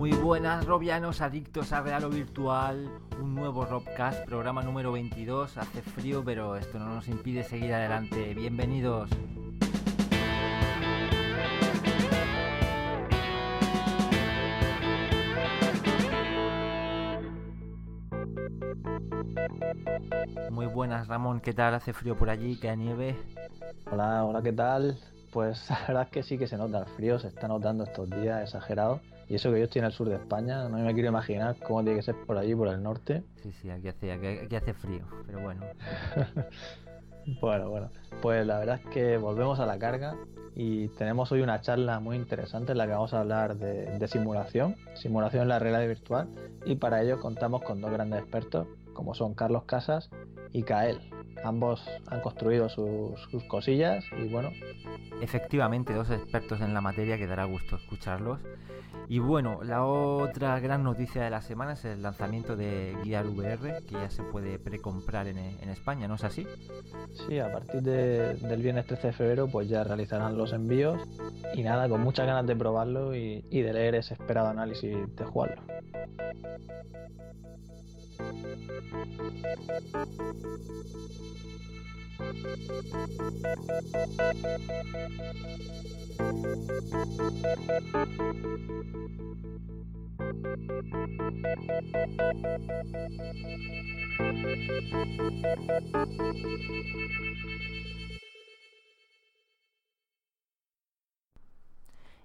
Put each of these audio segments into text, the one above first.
Muy buenas robianos adictos a Real o Virtual, un nuevo Robcast, programa número 22, hace frío pero esto no nos impide seguir adelante, bienvenidos. Muy buenas Ramón, ¿qué tal? ¿Hace frío por allí? ¿Qué nieve? Hola, hola, ¿qué tal? Pues la verdad es que sí que se nota el frío, se está notando estos días exagerado. Y eso que yo estoy en el sur de España, no me quiero imaginar cómo tiene que ser por allí, por el norte. Sí, sí, aquí hace, aquí, hace frío, pero bueno. bueno, bueno. Pues la verdad es que volvemos a la carga y tenemos hoy una charla muy interesante en la que vamos a hablar de, de simulación, simulación en la realidad virtual. Y para ello contamos con dos grandes expertos, como son Carlos Casas y Kael. Ambos han construido sus, cosillas y bueno. Efectivamente, dos expertos en la materia que dará gusto escucharlos. Y bueno, la otra gran noticia de la semana es el lanzamiento de Gear VR, que ya se puede precomprar en, en España, ¿no es así? Sí, a partir del viernes 13 de febrero pues ya realizarán los envíos y nada, con muchas ganas de probarlo y, y de leer ese esperado análisis de jugarlo.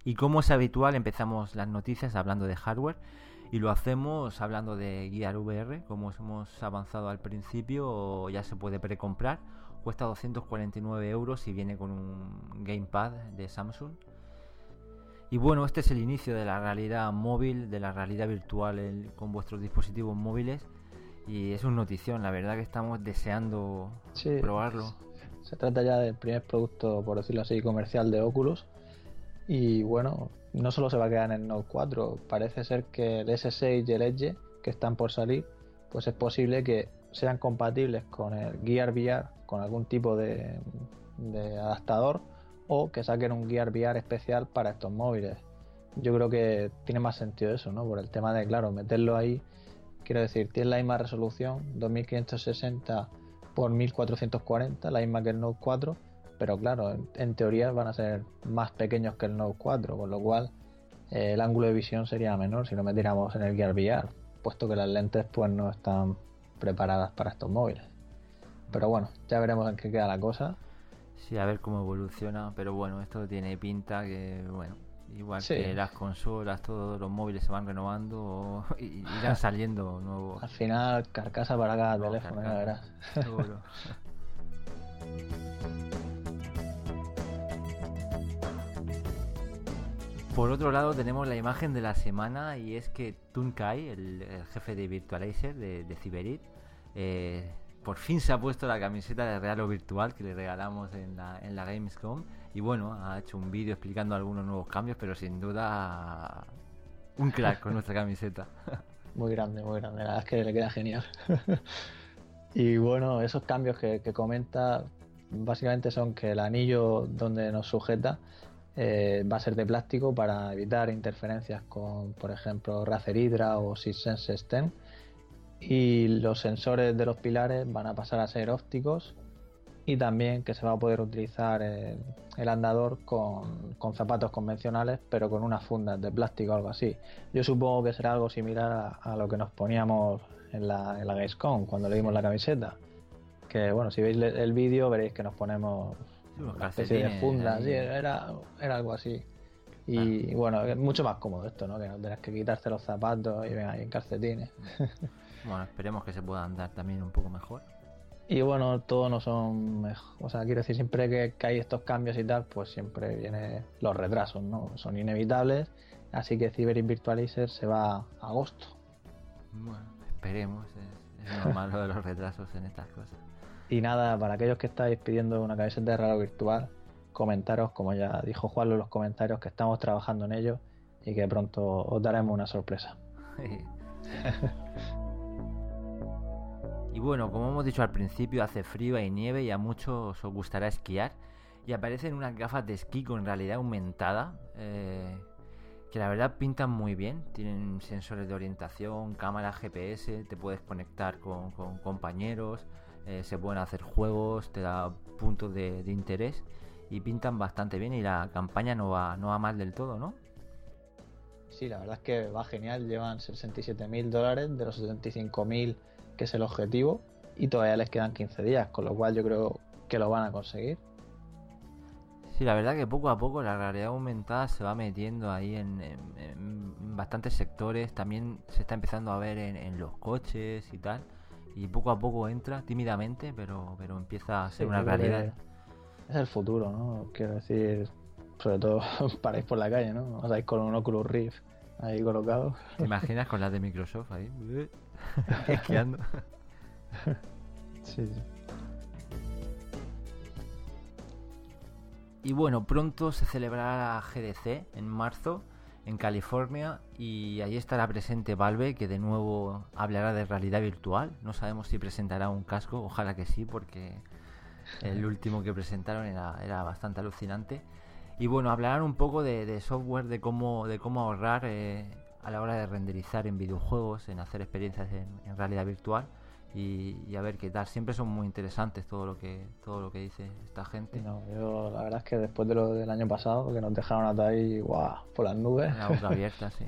Y como es habitual, empezamos las noticias hablando de hardware y lo hacemos hablando de Gear VR, como hemos avanzado al principio, ya se puede precomprar, cuesta 249 euros y viene con un gamepad de Samsung. Y bueno, este es el inicio de la realidad móvil, de la realidad virtual con vuestros dispositivos móviles. Y es una notición, la verdad que estamos deseando probarlo. Se trata ya del primer producto, por decirlo así, comercial de Oculus y bueno, no solo se va a quedar en el Note 4, parece ser que el S6 y el Edge que están por salir, pues es posible que sean compatibles con el Gear VR, con algún tipo de, adaptador, o que saquen un Gear VR especial para estos móviles. Yo creo que tiene más sentido eso, ¿no? Por el tema de, claro, meterlo ahí, quiero decir, tiene la misma resolución, 2560 por 1440, la misma que el Note 4, pero claro, en, teoría van a ser más pequeños que el Note 4, con lo cual eh, el ángulo de visión sería menor si lo metiéramos en el Gear VR, puesto que las lentes pues no están preparadas para estos móviles. Pero bueno, ya veremos en qué queda la cosa. Sí, a ver cómo evoluciona, pero bueno, esto tiene pinta que, bueno, igual que las consolas, todos los móviles se van renovando y irán saliendo nuevos. Al final, carcasa para cada teléfono, ya verás. Seguro. Por otro lado tenemos la imagen de la semana y es que Tunkai, el, jefe de Virtualizer de, de Ciberit, eh, por fin se ha puesto la camiseta de Real o Virtual que le regalamos en la, Gamescom y bueno, ha hecho un vídeo explicando algunos nuevos cambios, pero sin duda un crack con nuestra camiseta. Muy grande, muy grande, la verdad es que le queda genial. y bueno, esos cambios que comenta básicamente son que el anillo donde nos sujeta eh, va a ser de plástico para evitar interferencias con, por ejemplo, Razer Hydra o SysSense 10 y los sensores de los pilares van a pasar a ser ópticos y también que se va a poder utilizar el, andador con, zapatos convencionales pero con unas fundas de plástico o algo así. Yo supongo que será algo similar a, lo que nos poníamos en la, en la Gamescom cuando le dimos la camiseta. Que bueno, si veis el vídeo veréis que nos ponemos una especie de funda, sí, era, era algo así. Y ah. bueno, es mucho más cómodo esto, ¿no? Que no tengas que quitarte los zapatos y ven ahí en calcetines. bueno, esperemos que se pueda andar también un poco mejor. Y bueno, todos no son mejor. O sea, quiero decir, siempre que, hay estos cambios y tal, pues siempre vienen los retrasos, ¿no? Son inevitables. Así que Cyber Virtualizer se va a agosto. Bueno, esperemos. Es, es normal lo de los retrasos en estas cosas. Y nada, para aquellos que estáis pidiendo una camiseta de raro virtual, comentaros, como ya dijo Juan en los comentarios, que estamos trabajando en ello y que pronto os daremos una sorpresa. y bueno, como hemos dicho al principio, hace frío, hay nieve y a muchos os gustará esquiar. y aparecen unas gafas de esquí con realidad aumentada. Eh, que la verdad pintan muy bien. Tienen sensores de orientación, cámara GPS, te puedes conectar con, compañeros, eh, se pueden hacer juegos, te da puntos de, interés y pintan bastante bien y la campaña no va, no va mal del todo, ¿no? Sí, la verdad es que va genial. Llevan 67 mil dólares de los 75 mil que es el objetivo y todavía les quedan 15 días, con lo cual yo creo que lo van a conseguir. Sí, la verdad que poco a poco la realidad aumentada se va metiendo ahí en, bastantes sectores. También se está empezando a ver en, los coches y tal. Y poco a poco entra tímidamente, pero, pero empieza a ser una realidad. Es el futuro, ¿no? Quiero decir, sobre todo paráis por la calle, ¿no? O sea, con un Oculus Rift ahí colocado. ¿Te imaginas con las de Microsoft ahí? Esquiando. sí, sí. Y bueno, pronto se celebrará la GDC en marzo en California y ahí estará presente Valve que de nuevo hablará de realidad virtual. No sabemos si presentará un casco, ojalá que sí porque el último que presentaron era, bastante alucinante. Y bueno, hablarán un poco de, software, de cómo, de cómo ahorrar eh, a la hora de renderizar en videojuegos, en hacer experiencias en realidad virtual y, a ver qué tal. Siempre son muy interesantes todo lo que todo lo que dice esta gente. No, yo la verdad es que después de lo del año pasado, que nos dejaron hasta ahí, guau, por las nubes. La boca abierta, sí.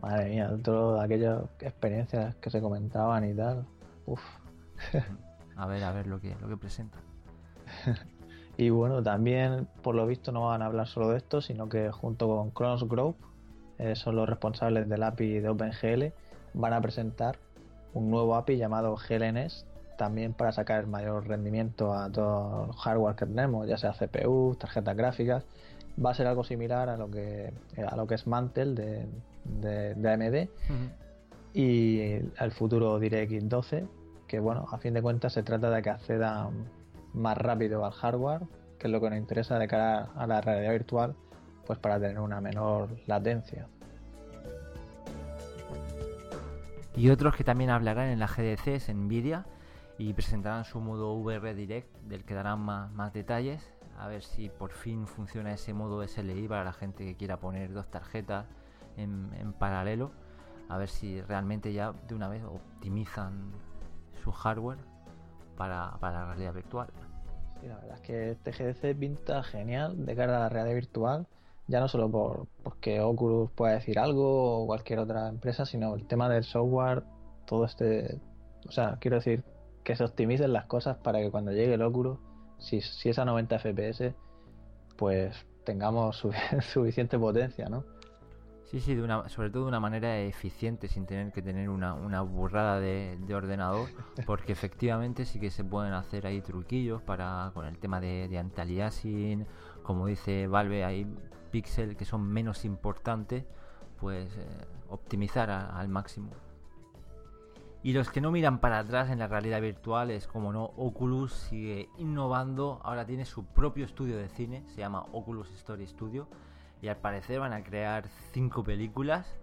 Madre mía, todas aquellas experiencias que se comentaban y tal. Uf. A ver, a ver lo que, lo que presentan. y bueno, también por lo visto no van a hablar solo de esto, sino que junto con Kronos Group, eh, son los responsables del API de OpenGL, van a presentar un nuevo API llamado GLNS también para sacar el mayor rendimiento a todo el hardware que tenemos, ya sea CPU, tarjetas gráficas. Va a ser algo similar a lo que, a lo que es Mantle de, de, AMD y el futuro DirectX 12, que bueno, a fin de cuentas se trata de que acceda más rápido al hardware, que es lo que nos interesa de cara a la realidad virtual, pues para tener una menor latencia. Y otros que también hablarán en la GDC es Nvidia y presentarán su modo VR Direct del que darán más, detalles. A ver si por fin funciona ese modo SLI para la gente que quiera poner dos tarjetas en, paralelo. A ver si realmente ya de una vez optimizan su hardware para, la realidad virtual. Sí, la verdad es que este GDC pinta genial de cara a la realidad virtual ya no solo por porque Oculus pueda decir algo o cualquier otra empresa, sino el tema del software, todo este, o sea, quiero decir que se optimicen las cosas para que cuando llegue el Oculus, si, si es a 90 FPS, pues tengamos suficiente potencia, ¿no? Sí, sí, de una, sobre todo de una manera eficiente, sin tener que tener una, una burrada de, ordenador, porque efectivamente sí que se pueden hacer ahí truquillos para con el tema de, de anti-aliasing, como dice Valve, hay píxeles que son menos importantes, pues eh, optimizar al máximo. Y los que no miran para atrás en la realidad virtual es como no, Oculus sigue innovando, ahora tiene su propio estudio de cine, se llama Oculus Story Studio, y al parecer van a crear cinco películas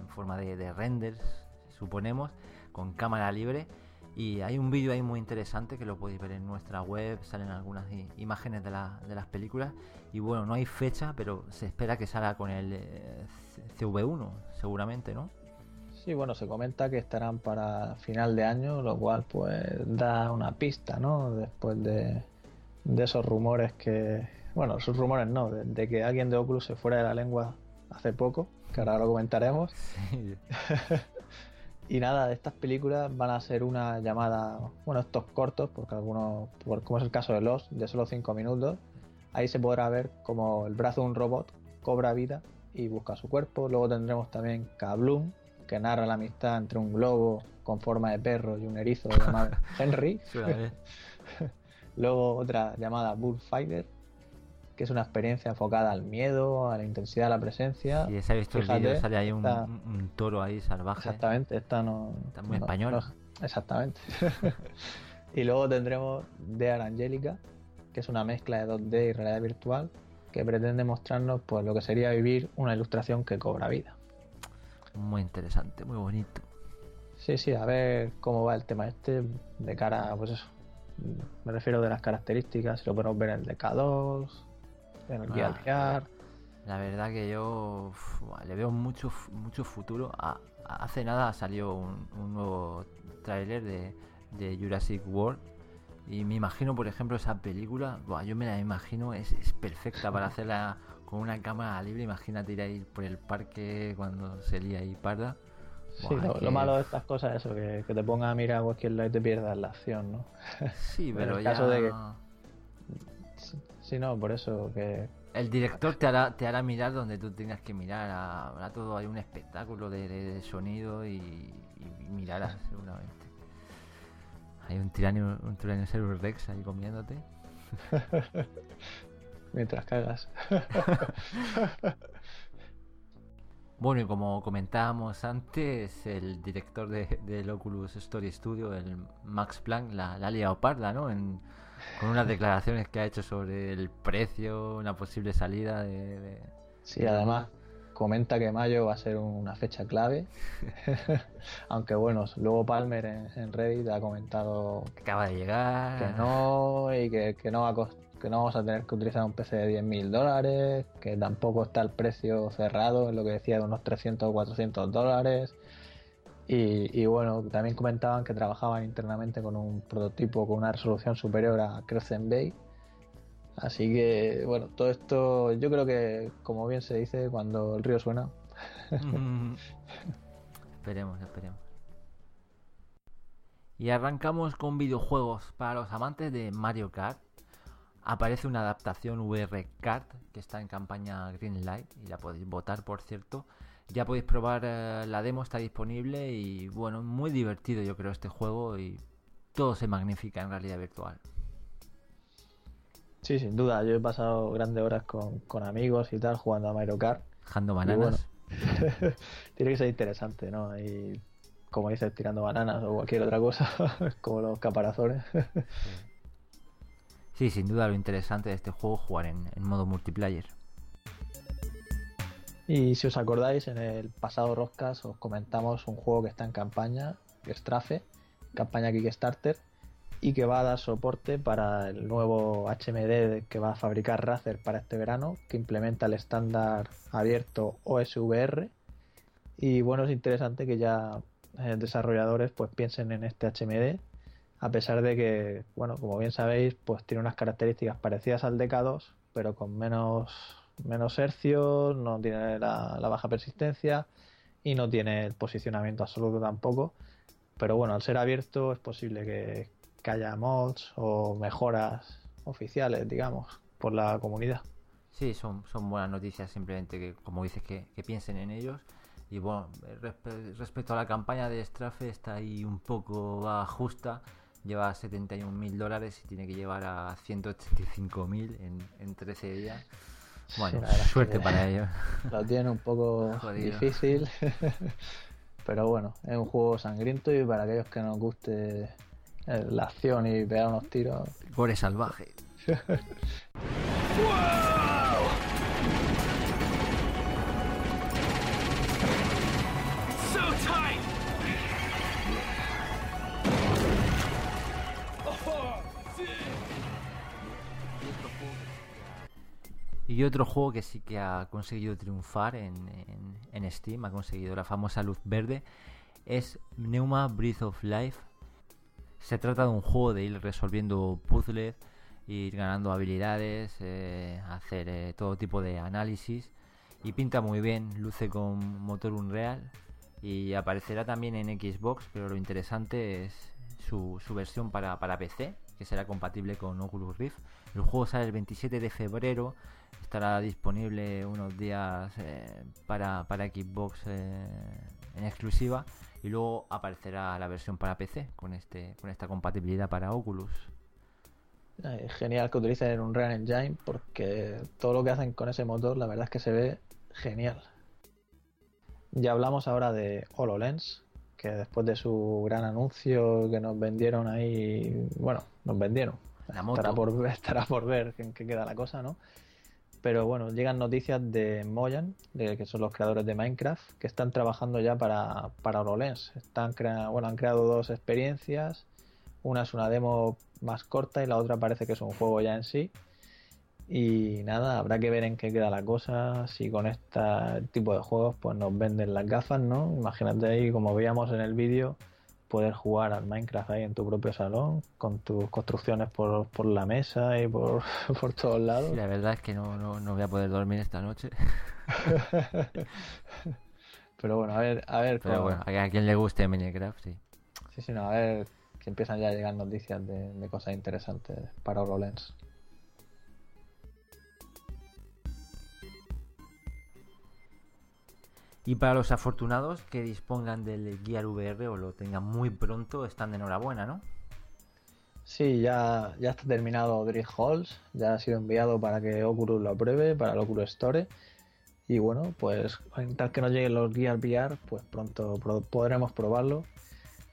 en, forma de, de renders, suponemos, con cámara libre y hay un vídeo ahí muy interesante que lo podéis ver en nuestra web, salen algunas imágenes de, de las películas. Y bueno, no hay fecha, pero se espera que salga con el eh, CV1, seguramente, ¿no? Sí, bueno, se comenta que estarán para final de año, lo cual pues da una pista, ¿no? Después de, esos rumores que, bueno, esos rumores no, de, de, que alguien de Oculus se fuera de la lengua hace poco, que ahora lo comentaremos. Sí. Y nada, de estas películas van a ser una llamada, bueno, estos cortos, porque algunos, como es el caso de Los, de solo 5 minutos, ahí se podrá ver como el brazo de un robot cobra vida y busca su cuerpo. Luego tendremos también Kabloom, que narra la amistad entre un globo con forma de perro y un erizo llamado Henry. Luego otra llamada Bullfighter, que es una experiencia enfocada al miedo, a la intensidad de la presencia. Y se ha visto el vídeo, sale ahí un, toro ahí salvaje. Exactamente, esta no... Está muy español. exactamente. y luego tendremos Dear Angelica, que es una mezcla de 2D y realidad virtual, que pretende mostrarnos pues lo que sería vivir una ilustración que cobra vida. Muy interesante, muy bonito. Sí, sí, a ver cómo va el tema este de cara, pues eso, Me refiero de las características, si lo podemos ver en el DK2, en el Ah, La verdad que yo uf, le veo mucho, mucho futuro. A- a- hace nada salió un, un nuevo tráiler de, de Jurassic World. Y me imagino, por ejemplo, esa película. buah, yo me la imagino, es, es perfecta para hacerla con una cámara libre. Imagínate ir ahí por el parque cuando se lía ahí parda. Sí, Buah, lo, malo de estas cosas es eso, que, que te pongas a mirar cualquier lado y te pierdas la acción, ¿no? Sí, en pero el ya. caso de que- Sí, no, por eso que... El director te hará, te hará mirar donde tú tengas que mirar. Habrá todo, hay un espectáculo de, de- de sonido y, y mirarás seguramente. Hay un tiranio, un Tyrannosaurus Rex ahí comiéndote. Mientras cagas. Bueno, y como comentábamos antes, el director de, del Oculus Story Studio, el Max Planck, la, la ha liado parda, ¿no? En- con unas declaraciones que ha hecho sobre el precio, una posible salida de... de- Sí, además comenta que mayo va a ser una fecha clave. Aunque bueno, luego Palmer en, en Reddit ha comentado que acaba de llegar. que no y que, que no va a cos- que no vamos a tener que utilizar un PC de 10.000 dólares, que tampoco está el precio cerrado, en lo que decía de unos 300 o 400 dólares. Y, bueno, también comentaban que trabajaban internamente con un prototipo con una resolución superior a Crescent Bay. Así que, bueno, todo esto yo creo que, como bien se dice, cuando el río suena, esperemos, esperemos. Y arrancamos con videojuegos. Para los amantes de Mario Kart, aparece una adaptación VR Kart que está en campaña Greenlight y la podéis votar, por cierto. Ya podéis probar eh, la demo, está disponible y bueno, muy divertido yo creo este juego y todo se magnifica en realidad virtual. sí, sin duda, yo he pasado grandes horas con, con amigos y tal jugando a Mario Kart. Jando bananas. Tiene que ser interesante, ¿no? Y como dices, tirando bananas o cualquier otra cosa, como los caparazones. Sí, sin duda lo interesante de este juego jugar en, en modo multiplayer. Y si os acordáis, en el pasado Roscas os comentamos un juego que está en campaña, Strafe, campaña Kickstarter, y que va a dar soporte para el nuevo HMD que va a fabricar Razer para este verano, que implementa el estándar abierto OSVR. Y bueno, es interesante que ya eh, desarrolladores pues piensen en este HMD, a pesar de que, bueno, como bien sabéis, pues tiene unas características parecidas al DK2, pero con menos, menos hercios, no tiene la, baja persistencia y no tiene el posicionamiento absoluto tampoco. Pero bueno, al ser abierto es posible que, que haya mods o mejoras oficiales, digamos, por la comunidad. Sí, son, son buenas noticias, simplemente que, como dices, que, piensen en ellos. Y bueno, respe- respecto a la campaña de Strafe, está ahí un poco va justa. Lleva 71 mil dólares y tiene que llevar a 185 mil en, en 13 días. Bueno, Sí, suerte para ellos. Lo tiene un poco Jodido. difícil. Pero bueno, es un juego sangriento y para aquellos que nos guste eh, la acción y pegar unos tiros, Gore salvaje. Y otro juego que sí que ha conseguido triunfar en, en- Steam, ha conseguido la famosa luz verde, es Pneuma Breath of Life. Se trata de un juego de ir resolviendo puzzles, ir ganando habilidades, eh, hacer eh, todo tipo de análisis. Y pinta muy bien, luce con motor Unreal y aparecerá también en Xbox, pero lo interesante es su, su versión para, para PC, que será compatible con Oculus Rift. El juego sale el 27 de febrero, estará disponible unos días eh, para, para Xbox eh, en exclusiva y luego aparecerá la versión para PC con, este, con esta compatibilidad para Oculus. eh, genial que utilicen un Real Engine porque todo lo que hacen con ese motor, la verdad es que se ve genial. Ya hablamos ahora de HoloLens, que después de su gran anuncio que nos vendieron ahí, bueno, nos vendieron. La moto. Estará por, estará por ver en qué queda la cosa, ¿no? Pero bueno, llegan noticias de Mojang, de, que son los creadores de Minecraft, que están trabajando ya para, para HoloLens. Están bueno, han creado dos experiencias, una es una demo más corta y la otra parece que es un juego ya en sí. Y nada, habrá que ver en qué queda la cosa, si con este tipo de juegos pues nos venden las gafas, ¿no? Imagínate ahí, como veíamos en el vídeo, poder jugar al Minecraft ahí en tu propio salón, con tus construcciones por, por la mesa y por, por todos lados. la verdad es que no, no, voy a poder dormir esta noche. Pero bueno, a ver, a ver. Pero bueno, a quien le guste Minecraft, sí. Sí, sí, no, a ver que empiezan ya a llegar noticias de, de cosas interesantes para HoloLens. Y para los afortunados que dispongan del Gear VR o lo tengan muy pronto, están de enhorabuena, ¿no? Sí, ya, ya está terminado Drift Halls, ya ha sido enviado para que Oculus lo apruebe, para el Oculus Store. Y bueno, pues tal que nos lleguen los Gear VR, pues pronto podremos probarlo.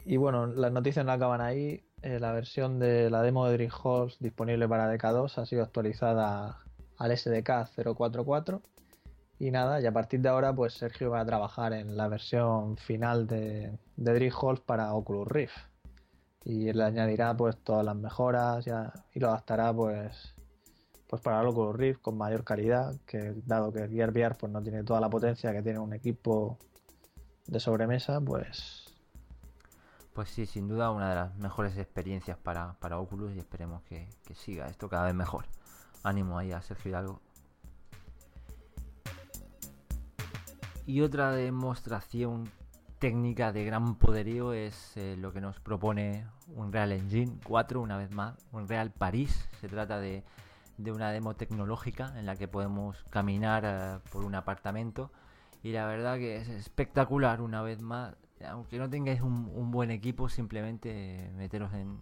Y bueno, las noticias no acaban ahí. Eh, la versión de la demo de Drift Halls disponible para DK2 ha sido actualizada al SDK 044 y nada, y a partir de ahora, pues Sergio va a trabajar en la versión final de, de para Oculus Rift. Y le añadirá pues todas las mejoras ya, y lo adaptará pues pues para el Oculus Rift con mayor calidad, que dado que Gear VR pues no tiene toda la potencia que tiene un equipo de sobremesa, pues pues sí, sin duda una de las mejores experiencias para, para Oculus y esperemos que, que siga esto cada vez mejor. Ánimo ahí a Sergio Hidalgo. Y otra demostración técnica de gran poderío es eh, lo que nos propone Unreal Engine 4, una vez más, Unreal París. Se trata de, una demo tecnológica en la que podemos caminar eh, por un apartamento y la verdad que es espectacular una vez más. Aunque no tengáis un, buen equipo, simplemente meteros en,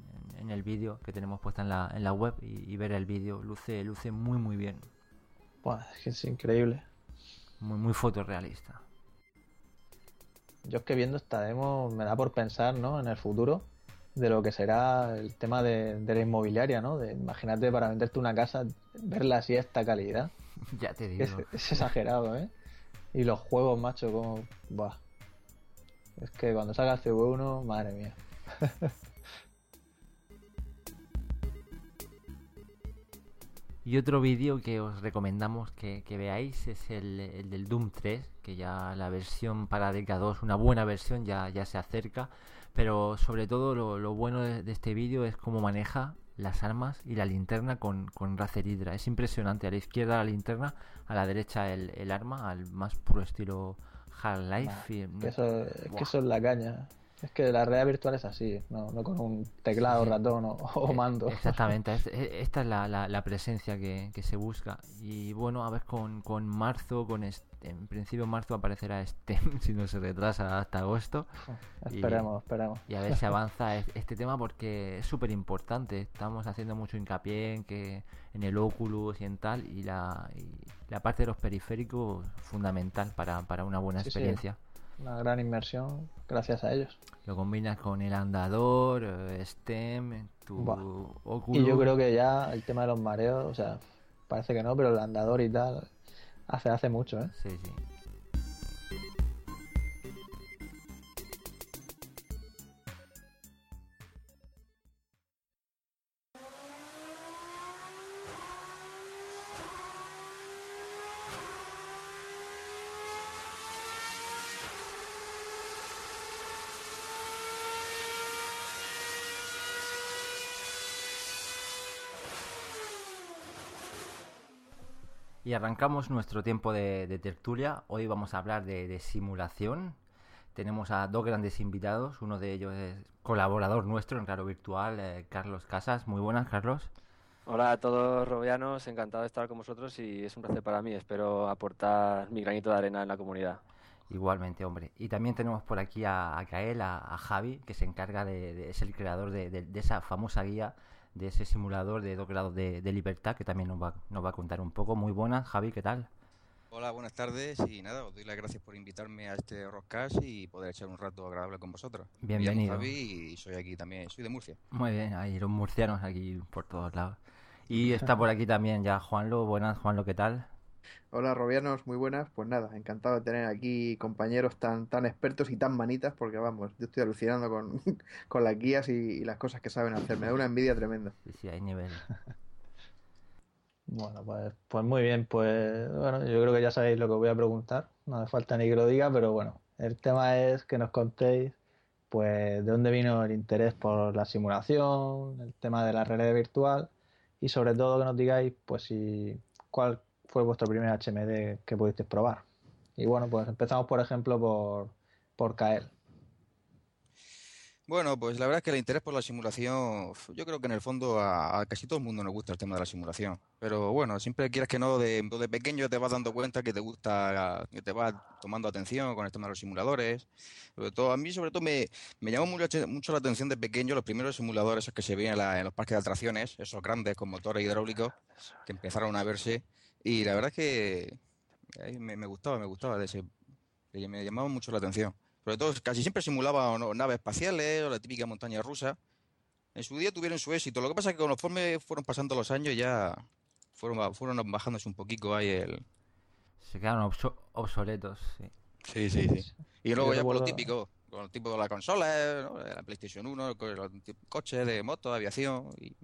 el vídeo que tenemos puesta en la, en la web y, ver el vídeo. Luce, luce muy muy bien. es que es increíble muy, muy fotorrealista. Yo es que viendo esta demo me da por pensar, ¿no? En el futuro de lo que será el tema de, la inmobiliaria, ¿no? De, imagínate para venderte una casa, verla así a esta calidad. ya te digo. Es, exagerado, ¿eh? Y los juegos, macho, como... Buah. Es que cuando salga el CV1, madre mía. Y otro vídeo que os recomendamos que, veáis es el, del Doom 3, que ya la versión para DK2, una buena versión, ya, ya se acerca. Pero sobre todo lo, bueno de, este vídeo es cómo maneja las armas y la linterna con, con Razer Hydra. Es impresionante. A la izquierda la linterna, a la derecha el, arma, al más puro estilo Half-Life. eso, es que eso es la caña. Es que la realidad virtual es así, no, con un teclado, ratón o, eh, mando. Exactamente, esta es la, la, presencia que, que, se busca. Y bueno, a ver con, con marzo, con en principio marzo aparecerá STEM, si no se retrasa hasta agosto. Esperemos, esperemos. Y a ver si avanza este tema porque es súper importante. Estamos haciendo mucho hincapié en que en el Oculus y en tal, y la, la parte de los periféricos fundamental para, para una buena experiencia una gran inmersión gracias a ellos. Lo combinas con el andador, eh, STEM, tu Y yo creo que ya el tema de los mareos, o sea, parece que no, pero el andador y tal hace, hace mucho, ¿eh? Sí, sí. Y arrancamos nuestro tiempo de, tertulia. Hoy vamos a hablar de, simulación. Tenemos a dos grandes invitados. Uno de ellos es colaborador nuestro en Raro Virtual, eh, Carlos Casas. Muy buenas, Carlos. Hola a todos robianos, encantado de estar con vosotros y es un placer para mí. Espero aportar mi granito de arena en la comunidad. Igualmente, hombre. Y también tenemos por aquí a, a Kael, a, Javi, que se encarga de, es el creador de, esa famosa guía de ese simulador de dos grados de, libertad que también nos va, nos va a contar un poco. Muy buenas, Javi, ¿qué tal? Hola, buenas tardes y nada, os doy las gracias por invitarme a este Rockcast y poder echar un rato agradable con vosotros. Bienvenido. Javi y soy aquí también, soy de Murcia. Muy bien, hay los murcianos aquí por todos lados. Y está por aquí también ya Juanlo, buenas Juanlo, ¿qué tal? Hola Robianos, muy buenas. Pues nada, encantado de tener aquí compañeros tan, tan expertos y tan manitas, porque vamos, yo estoy alucinando con, con las guías y, y las cosas que saben hacer. Me da una envidia tremenda. Sí, sí, hay nivel. Bueno, pues, pues muy bien, pues bueno, yo creo que ya sabéis lo que os voy a preguntar, no hace falta ni que lo diga, pero bueno, el tema es que nos contéis pues de dónde vino el interés por la simulación, el tema de la realidad virtual y sobre todo que nos digáis pues si cuál fue vuestro primer HMD que pudisteis probar. Y bueno, pues empezamos por ejemplo por, por Kael. Bueno, pues la verdad es que el interés por la simulación, yo creo que en el fondo a, casi todo el mundo nos gusta el tema de la simulación. Pero bueno, siempre quieras que no, de, de pequeño te vas dando cuenta que te gusta, que te vas tomando atención con el tema de los simuladores. Sobre todo, a mí sobre todo me, me llamó mucho, mucho la atención de pequeño los primeros simuladores esos que se veían en, en los parques de atracciones, esos grandes con motores hidráulicos que empezaron a verse. Y la verdad es que eh, me, me gustaba, me gustaba de ese, me llamaba mucho la atención. Sobre todo, casi siempre simulaba o no, naves espaciales o la típica montaña rusa. En su día tuvieron su éxito. Lo que pasa es que conforme fueron pasando los años ya fueron, fueron bajándose un poquito ahí el... Se quedaron obso- obsoletos, sí. Sí, sí, sí. Y luego ya por lo típico, con el tipo de la consola, ¿no? la PlayStation 1, con los tip- coches de moto, de aviación. Y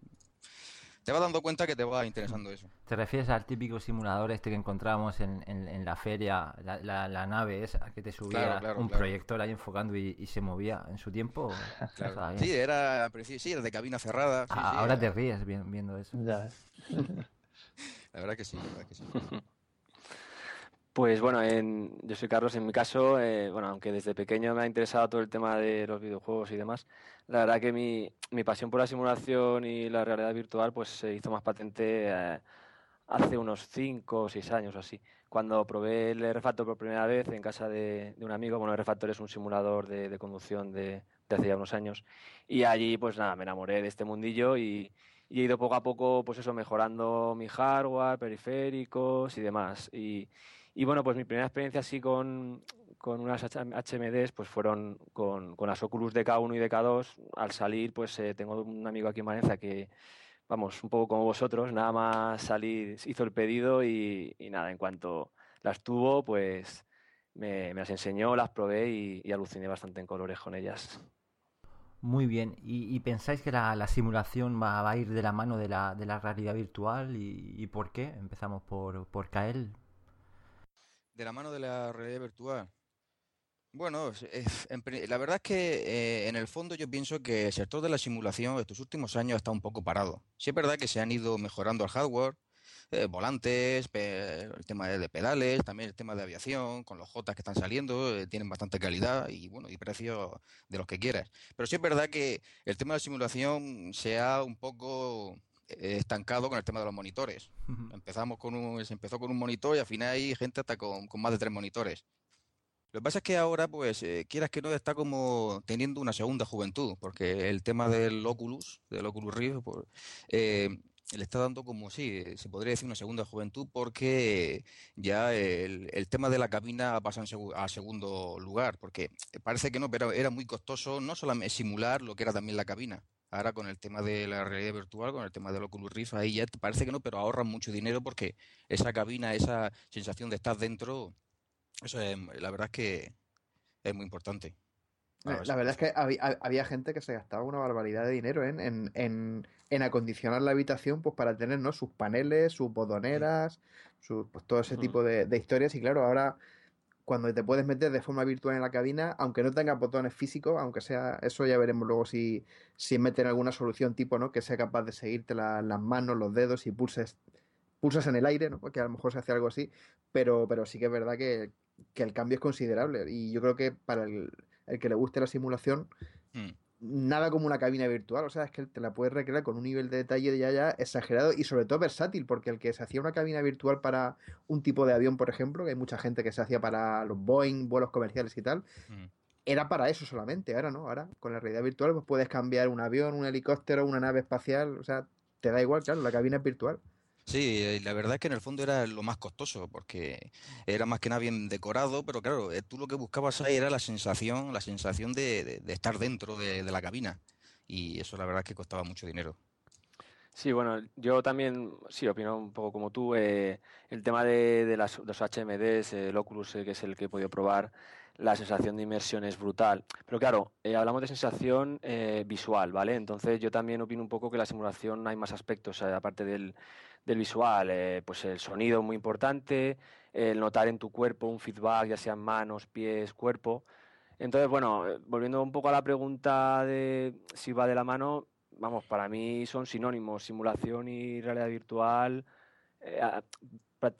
te vas dando cuenta que te va interesando eso. ¿Te refieres al típico simulador este que encontrábamos en, en- en la feria, la, la- la nave esa que te subía Claro, claro, un claro. proyector ahí enfocando y, y se movía en su tiempo? Sí, era, sí, era de cabina cerrada. sí, Ah, sí, Ahora era- te ríes vi- viendo eso. Ya. La verdad que sí, la verdad que sí. Pues bueno, en, yo soy Carlos, en mi caso, eh, bueno, aunque desde pequeño me ha interesado todo el tema de los videojuegos y demás, la verdad que mi, mi pasión por la simulación y la realidad virtual pues se hizo más patente eh, hace unos 5 o 6 años o así, cuando probé el R-Factor por primera vez en casa de, de un amigo, bueno, el R-Factor es un simulador de, de conducción de, de hace ya unos años, y allí pues nada, me enamoré de este mundillo y, y he ido poco a poco pues eso, mejorando mi hardware, periféricos y demás, y... Y bueno, pues mi primera experiencia así con, con unas HMDs pues fueron con, con las Oculus DK1 y DK2. Al salir, pues eh, tengo un amigo aquí en Valencia que, vamos, un poco como vosotros, nada más salir, hizo el pedido y, nada, en cuanto las tuvo, pues me, me las enseñó, las probé y, aluciné bastante en colores con ellas. Muy bien. ¿Y, pensáis que la, la simulación va, a ir de la mano de la, de la realidad virtual? ¿Y, y por qué? Empezamos por, por Kael. De la mano de la realidad virtual. Bueno, la verdad es que eh, en el fondo yo pienso que el sector de la simulación estos últimos años está un poco parado. Sí es verdad que se han ido mejorando el hardware, eh, volantes, el tema de, pedales, también el tema de aviación, con los J que están saliendo, eh, tienen bastante calidad y bueno, y precios de los que quieras. Pero sí es verdad que el tema de la simulación se ha un poco estancado con el tema de los monitores. Empezamos con un, se empezó con un monitor y al final hay gente hasta con, con más de tres monitores. Lo que pasa es que ahora, pues, eh, quieras que no, está como teniendo una segunda juventud, porque el tema del Oculus, del Oculus Rift, pues, eh, le está dando como, sí, se podría decir una segunda juventud, porque ya el, tema de la cabina segu- a segundo lugar, porque parece que no, pero era muy costoso no solamente simular lo que era también la cabina. Ahora con el tema de la realidad virtual, con el tema del Oculus Rift, ahí ya parece que no, pero ahorran mucho dinero porque esa cabina, esa sensación de estar dentro, eso es, la verdad es que es muy importante. Ahora, La verdad es que había, había gente que se gastaba una barbaridad de dinero en, en, en, en acondicionar la habitación pues para tener ¿no? sus paneles, sus botoneras, sus, pues todo ese tipo de, de historias. Y claro, ahora cuando te puedes meter de forma virtual en la cabina, aunque no tengas botones físicos, aunque sea, eso ya veremos luego si, si meten alguna solución tipo, ¿no? Que sea capaz de seguirte la- las manos, los dedos y pulses, pulsas en el aire, ¿no? Porque a lo mejor se hace algo así, pero, pero sí que es verdad que, que el cambio es considerable. Y yo creo que para el, el que le guste la simulación, Mm. nada como una cabina virtual, o sea, es que te la puedes recrear con un nivel de detalle ya, ya exagerado y sobre todo versátil, porque el que se hacía una cabina virtual para un tipo de avión, por ejemplo, que hay mucha gente que se hacía para los Boeing, vuelos comerciales y tal, Mm. era para eso solamente, ahora no, ahora con la realidad virtual pues puedes cambiar un avión, un helicóptero, una nave espacial, o sea, te da igual, claro, la cabina es virtual. Sí, eh, la verdad es que en el fondo era lo más costoso, porque era más que nada bien decorado, pero claro, eh, tú lo que buscabas ahí era la sensación, la sensación de, de- estar dentro de, la cabina. Y eso la verdad es que costaba mucho dinero. Sí, bueno, yo también, sí, opino un poco como tú. Eh, el tema de, las, los HMDs, el Oculus, que es el que he podido probar, la sensación de inmersión es brutal. Pero claro, hablamos de sensación visual, ¿vale? Entonces yo también opino un poco que la simulación hay más aspectos, aparte del, del visual, eh, pues el sonido muy importante, el notar en tu cuerpo un feedback, ya sean manos, pies, cuerpo. Entonces, bueno, eh, volviendo un poco a la pregunta de si va de la mano, vamos, para mí son sinónimos, simulación y realidad virtual. eh,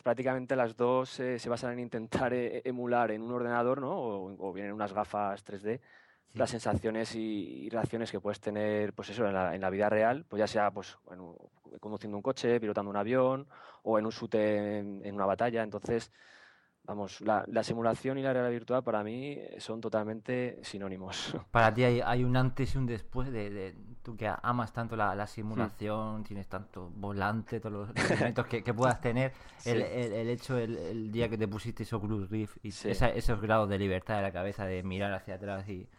prácticamente las dos se basan en intentar emular en un ordenador, ¿no? O, o bien en unas gafas 3D las sensaciones y, y reacciones que puedes tener, pues eso, en la, en la vida real, pues ya sea pues un- conduciendo un coche, pilotando un avión o en un shoot en, en una batalla. Entonces, vamos, la, la simulación y la realidad virtual para mí son totalmente sinónimos. Para ti hay, hay un antes y un después de, de- tú que amas tanto la, la simulación, tienes tanto volante, todos los elementos que, que puedas tener, el, Sí. el- el hecho el, el día que te pusiste Oculus Rift y Sí. esa- esos grados de libertad de la cabeza de mirar hacia atrás y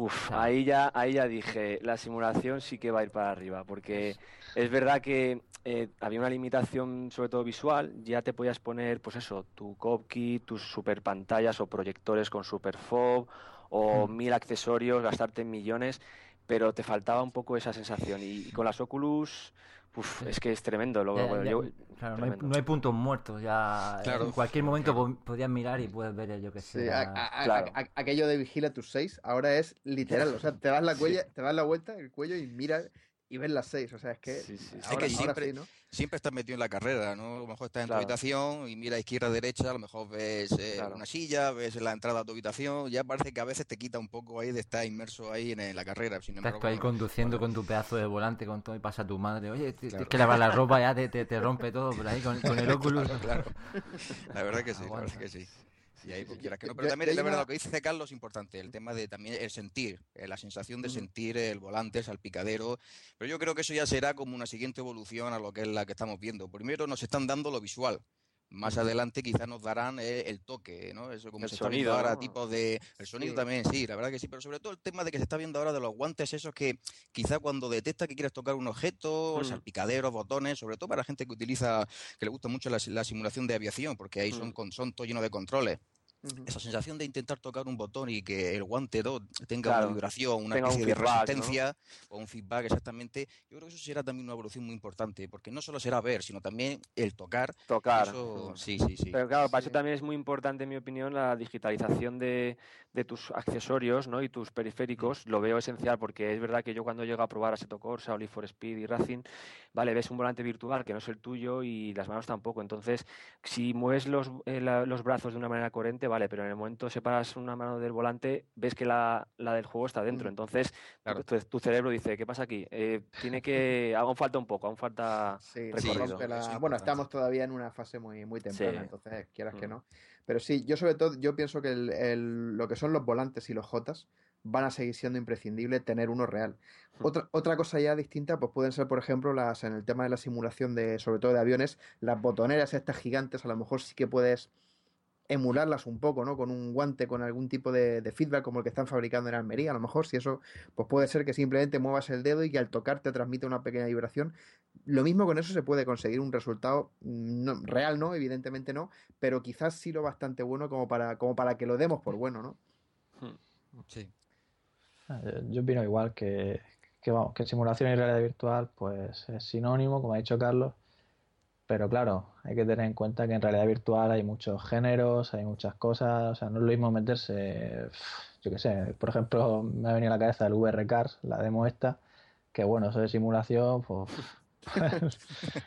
Uf, Claro. ahí ya, ahí ya dije, la simulación sí que va a ir para arriba, porque es verdad que eh, había una limitación, sobre todo visual, ya te podías poner, pues eso, tu Copkit, tus super pantallas o proyectores con super fob o mil accesorios, gastarte millones, pero te faltaba un poco esa sensación. Y, y con las Oculus, uf, es que es tremendo. Lo, Ya- bueno, ya- yo- claro, no hay, tremendo. no hay puntos muertos, ya Claro. en cualquier momento po- podías mirar y puedes ver yo que Sí, sé. a- la- a- a- Claro. a- aquello de vigila tus seis ahora es literal. O sea, te das la cuella, te das la vuelta, el cuello y miras y ves las seis. O sea, es que Sí, sí, sí. ahora, Es que ahora siempre- sí, ¿no? Siempre estás metido en la carrera, ¿no? A lo mejor estás en Claro. tu habitación y mira izquierda, derecha, a lo mejor ves eh, Claro. una silla, ves la entrada a tu habitación, ya parece que a veces te quita un poco ahí de estar inmerso ahí en, en la carrera. Sin Estás tú ahí bueno, conduciendo bueno, con tu pedazo de volante con todo y pasa tu madre. Oye, Claro. tienes que lavar la ropa, ya te, te, te rompe todo por ahí con, con el. Claro, La verdad que sí, la verdad que sí. Y ahí pues, quieras que no. Pero también iba- verdad lo que dice Carlos es importante, el tema de también el sentir, eh, la sensación de Ujú. sentir el volante, el salpicadero. Pero yo creo que eso ya será como una siguiente evolución a lo que es la que estamos viendo. Primero nos están dando lo visual. Más adelante quizás nos darán eh, el toque, ¿no? Eso como El se está viendo sonido, ahora, ¿no? tipo de... El sonido Sí. también, sí, la verdad que sí, pero sobre todo el tema de que se está viendo ahora de los guantes esos que quizá cuando detecta que quieres tocar un objeto, Mm. salpicaderos, botones, sobre todo para gente que utiliza, que le gusta mucho la, la simulación de aviación, porque ahí son, Mm. con, son todo lleno de controles Esa sensación de intentar tocar un botón y que el guante do- tenga Claro, una vibración, una tenga un especie de feedback, ¿no? resistencia o un feedback exactamente, yo creo que eso será también una evolución muy importante, porque no solo será ver, sino también el tocar. Tocar. Eso, sí, sí, sí. Pero claro, para eso Sí. también es muy importante, en mi opinión, la digitalización de, de tus accesorios ¿no? y tus periféricos. Lo veo esencial porque es verdad que yo cuando llego a probar Assetto Corsa, Oli for Speed y Racing, vale, ves un volante virtual que no es el tuyo y las manos tampoco. Entonces, si mueves los, eh, la- los brazos de una manera coherente, vale, pero en el momento separas una mano del volante, ves que la, la del juego está dentro. Mm. Entonces, Claro. tu, tu cerebro dice, ¿qué pasa aquí? Eh, tiene que... Aún falta un poco, aún falta... Sí, Sí, eso- rompe la- Bueno, estamos todavía en una fase muy, muy temprana, Sí. entonces quieras que Mm. no. Pero sí, yo sobre todo, yo pienso que el- el- lo que son los volantes y los Jotas van a seguir siendo imprescindible tener uno real. Mm. Otra, otra cosa ya distinta, pues pueden ser, por ejemplo, las en el tema de la simulación de, sobre todo de aviones, las botoneras estas gigantes, a lo mejor sí que puedes emularlas un poco, ¿no? Con un guante, con algún tipo de, de feedback como el que están fabricando en Almería. A lo mejor, si eso, pues puede ser que simplemente muevas el dedo y que al tocar te transmite una pequeña vibración. Lo mismo con eso se puede conseguir un resultado mm, no- real, ¿no? Evidentemente no, pero quizás sí lo bastante bueno como para, como para que lo demos por bueno, ¿no? Sí. Ah, Yo yo opino igual que, que, vamos, que simulación y realidad virtual pues es sinónimo, como ha dicho Carlos, pero claro, hay que tener en cuenta que en realidad virtual hay muchos géneros, hay muchas cosas, o sea, no es lo mismo meterse, yo qué sé, por ejemplo, me ha venido a la cabeza el VR Cars, la demo esta, que bueno, eso de simulación, pues...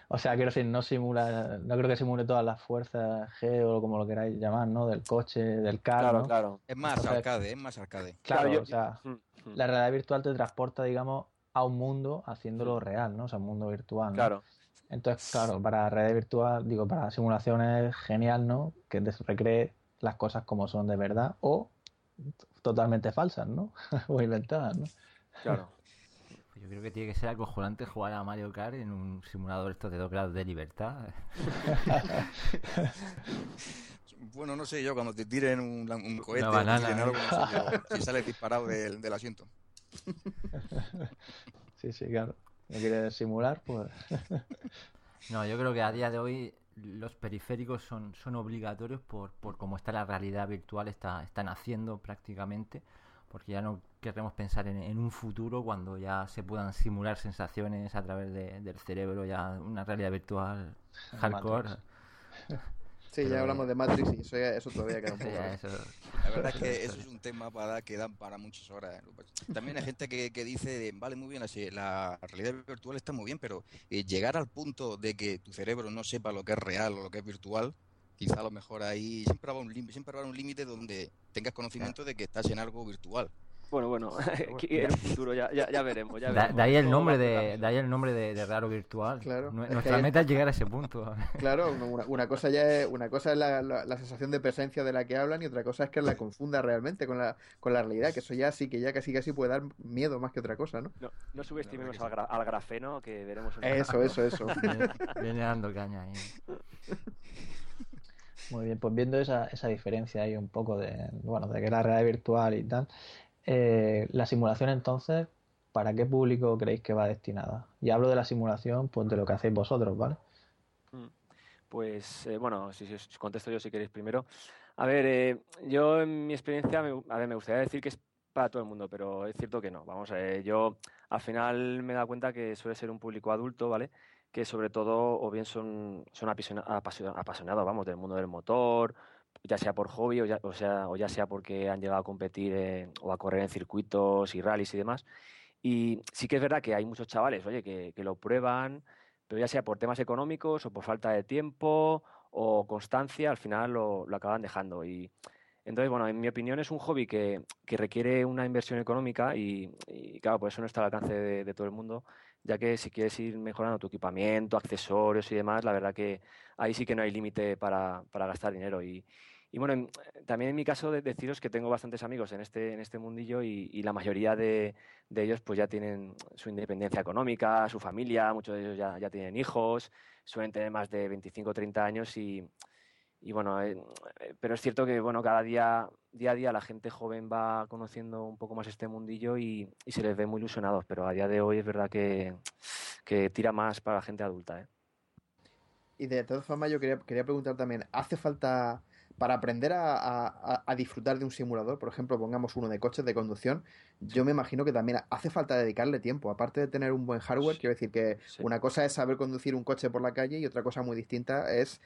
O sea, quiero decir, no simula, no creo que simule todas las fuerzas G o como lo queráis llamar, ¿no? Del coche, del car, Claro, ¿no? claro. Es más Entonces- arcade, es más arcade. Claro, Claro, yo- o sea, Mm, mm. la realidad virtual te transporta, digamos, a un mundo haciéndolo real, ¿no? O sea, un mundo virtual, ¿no? Claro. Entonces, claro, para realidad virtual, digo, para simulaciones es genial, ¿no? Que te recree las cosas como son de verdad o totalmente falsas, ¿no? o inventadas, ¿no? Claro. Yo creo que tiene que ser acojonante jugar a Mario Kart en un simulador estos de dos grados de libertad. Bueno, no sé yo, cuando te tiren un, un cohete banana, tiren ¿eh? algo, no sé yo, si sales disparado del, del asiento. Sí, sí, claro. No quiere simular, pues... no, yo creo que a día de hoy los periféricos son, son obligatorios por, por cómo está la realidad virtual, está, están haciendo prácticamente, porque ya no queremos pensar en, un futuro cuando ya se puedan simular sensaciones a través del cerebro, ya una realidad virtual hardcore. Sí, ya hablamos de Matrix y eso, eso todavía queda un poco. La verdad es que eso es un tema para que dan para muchas horas. ¿eh? También hay gente que, que dice, vale, muy bien, así, la realidad virtual está muy bien, pero eh, llegar al punto de que tu cerebro no sepa lo que es real o lo que es virtual, quizá a lo mejor ahí siempre va un límite, siempre va un límite donde tengas conocimiento de que estás en algo virtual. Bueno, bueno, en el futuro ya, ya, veremos. Ya veremos. De, ahí el nombre de, de ahí el nombre de, raro virtual. Claro. Nuestra meta es llegar a ese punto. Claro, una, cosa ya es, una cosa es la, la, sensación de presencia de la que hablan y otra cosa es que la confunda realmente con la, con la realidad, que eso ya sí que ya casi casi puede dar miedo más que otra cosa, ¿no? No, no subestimemos al, grafeno que veremos. Eso, eso, eso. Viene, dando caña ahí. Muy bien, pues viendo esa, esa diferencia ahí un poco de, bueno, de que la realidad virtual y tal, eh, la simulación entonces, ¿para qué público creéis que va destinada? Y hablo de la simulación, pues de lo que hacéis vosotros, ¿vale? Mm. Pues eh, bueno, si, os contesto yo si queréis primero. A ver, eh, yo en mi experiencia, me, a ver, me gustaría decir que es para todo el mundo, pero es cierto que no. Vamos, yo al final me he dado cuenta que suele ser un público adulto, ¿vale? Que sobre todo o bien son, son apasionados, vamos, del mundo del motor, ya sea por hobby o ya, o sea, o ya sea porque han llegado a competir o a correr en circuitos y rallies y demás. Y sí que es verdad que hay muchos chavales, oye, que, que lo prueban, pero ya sea por temas económicos o por falta de tiempo o constancia, al final lo, lo acaban dejando. Y entonces, bueno, en mi opinión es un hobby que, que requiere una inversión económica y, y, claro, por eso no está al alcance de, de todo el mundo ya que si quieres ir mejorando tu equipamiento, accesorios y demás, la verdad que ahí sí que no hay límite para, para, gastar dinero. Y, y bueno, también en mi caso de, deciros que tengo bastantes amigos en este, en este mundillo y, la mayoría de, de, ellos pues ya tienen su independencia económica, su familia, muchos de ellos ya, ya tienen hijos, suelen tener más de 25 o 30 años y, y bueno, eh, eh, pero es cierto que bueno, cada día, día a día la gente joven va conociendo un poco más este mundillo y, y se les ve muy ilusionados, pero a día de hoy es verdad que, que tira más para la gente adulta. ¿eh? Y de todas formas yo quería, quería preguntar también, ¿hace falta para aprender a, disfrutar de un simulador, por ejemplo, pongamos uno de coches de conducción, yo me imagino que también hace falta dedicarle tiempo. Aparte de tener un buen hardware, quiero decir que una cosa es saber conducir un coche por la calle y otra cosa muy distinta es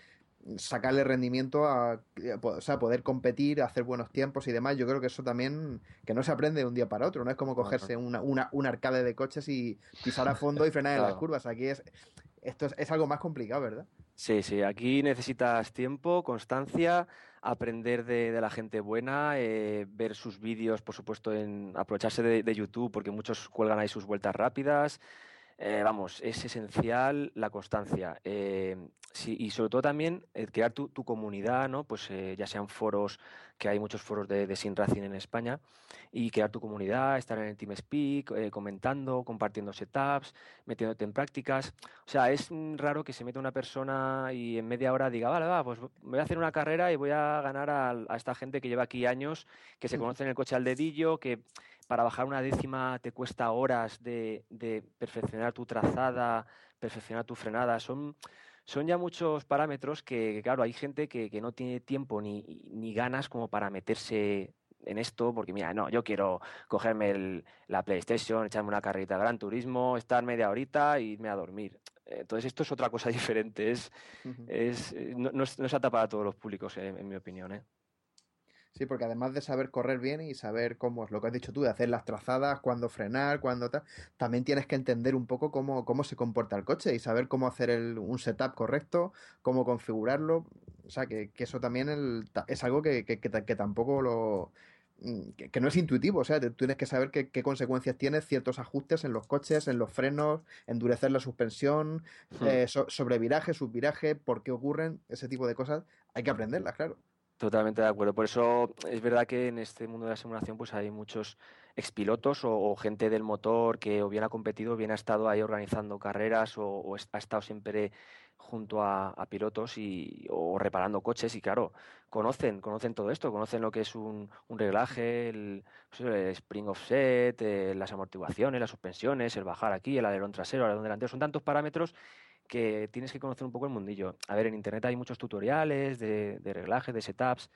sacarle rendimiento a, o sea, poder competir, hacer buenos tiempos y demás. Yo creo que eso también, que no se aprende de un día para otro, no es como cogerse una, una, un arcade de coches y pisar a fondo y frenar en las curvas. Aquí es, esto es, algo más complicado, ¿verdad? Sí, sí, aquí necesitas tiempo, constancia, aprender de, la gente buena, eh, ver sus vídeos, por supuesto, en aprovecharse de, YouTube, porque muchos cuelgan ahí sus vueltas rápidas. Eh, vamos, es esencial la constancia. Eh, sí, y sobre todo también crear tu, tu, comunidad, ¿no? Pues ya sean foros que hay muchos foros de, de Sin Racing en España, y crear tu comunidad, estar en el TeamSpeak, eh, comentando, compartiendo setups, metiéndote en prácticas. O sea, es raro que se meta una persona y en media hora diga, vale, va, pues voy a hacer una carrera y voy a ganar a, a esta gente que lleva aquí años, que se conoce en el coche al dedillo, que para bajar una décima te cuesta horas de, de perfeccionar tu trazada, perfeccionar tu frenada. Son son ya muchos parámetros que, claro, hay gente que, que no tiene tiempo ni, ni, ganas como para meterse en esto, porque mira, no, yo quiero cogerme el, la PlayStation, echarme una carrerita de Gran Turismo, estar media horita e irme a dormir. Entonces esto es otra cosa diferente, es, es, eh, no, no, es, no, es apta para todos los públicos, en, en mi opinión. ¿eh? Sí, porque además de saber correr bien y saber cómo es lo que has dicho tú, de hacer las trazadas, cuándo frenar, cuándo tal, también tienes que entender un poco cómo, cómo se comporta el coche y saber cómo hacer el, un setup correcto, cómo configurarlo. O sea, que, que eso también el, es algo que, que, que tampoco lo, mm, que, no es intuitivo, o sea, tú tienes que saber qué, qué, consecuencias tiene ciertos ajustes en los coches, en los frenos, endurecer la suspensión, hmm. eh, so, sobreviraje, subviraje, por qué ocurren, ese tipo de cosas, hay que aprenderlas, claro. Totalmente de acuerdo. Por eso es verdad que en este mundo de la simulación pues hay muchos expilotos o, o gente del motor que o bien ha competido o bien ha estado ahí organizando carreras o, ha estado siempre junto a, pilotos y, o reparando coches y claro, conocen, conocen todo esto, conocen lo que es un, un reglaje, el, pues, spring offset, eh, las amortiguaciones, las suspensiones, el bajar aquí, el alerón trasero, el alerón delantero, son tantos parámetros que tienes que conocer un poco el mundillo. A ver, en internet hay muchos tutoriales de, de reglajes, de setups,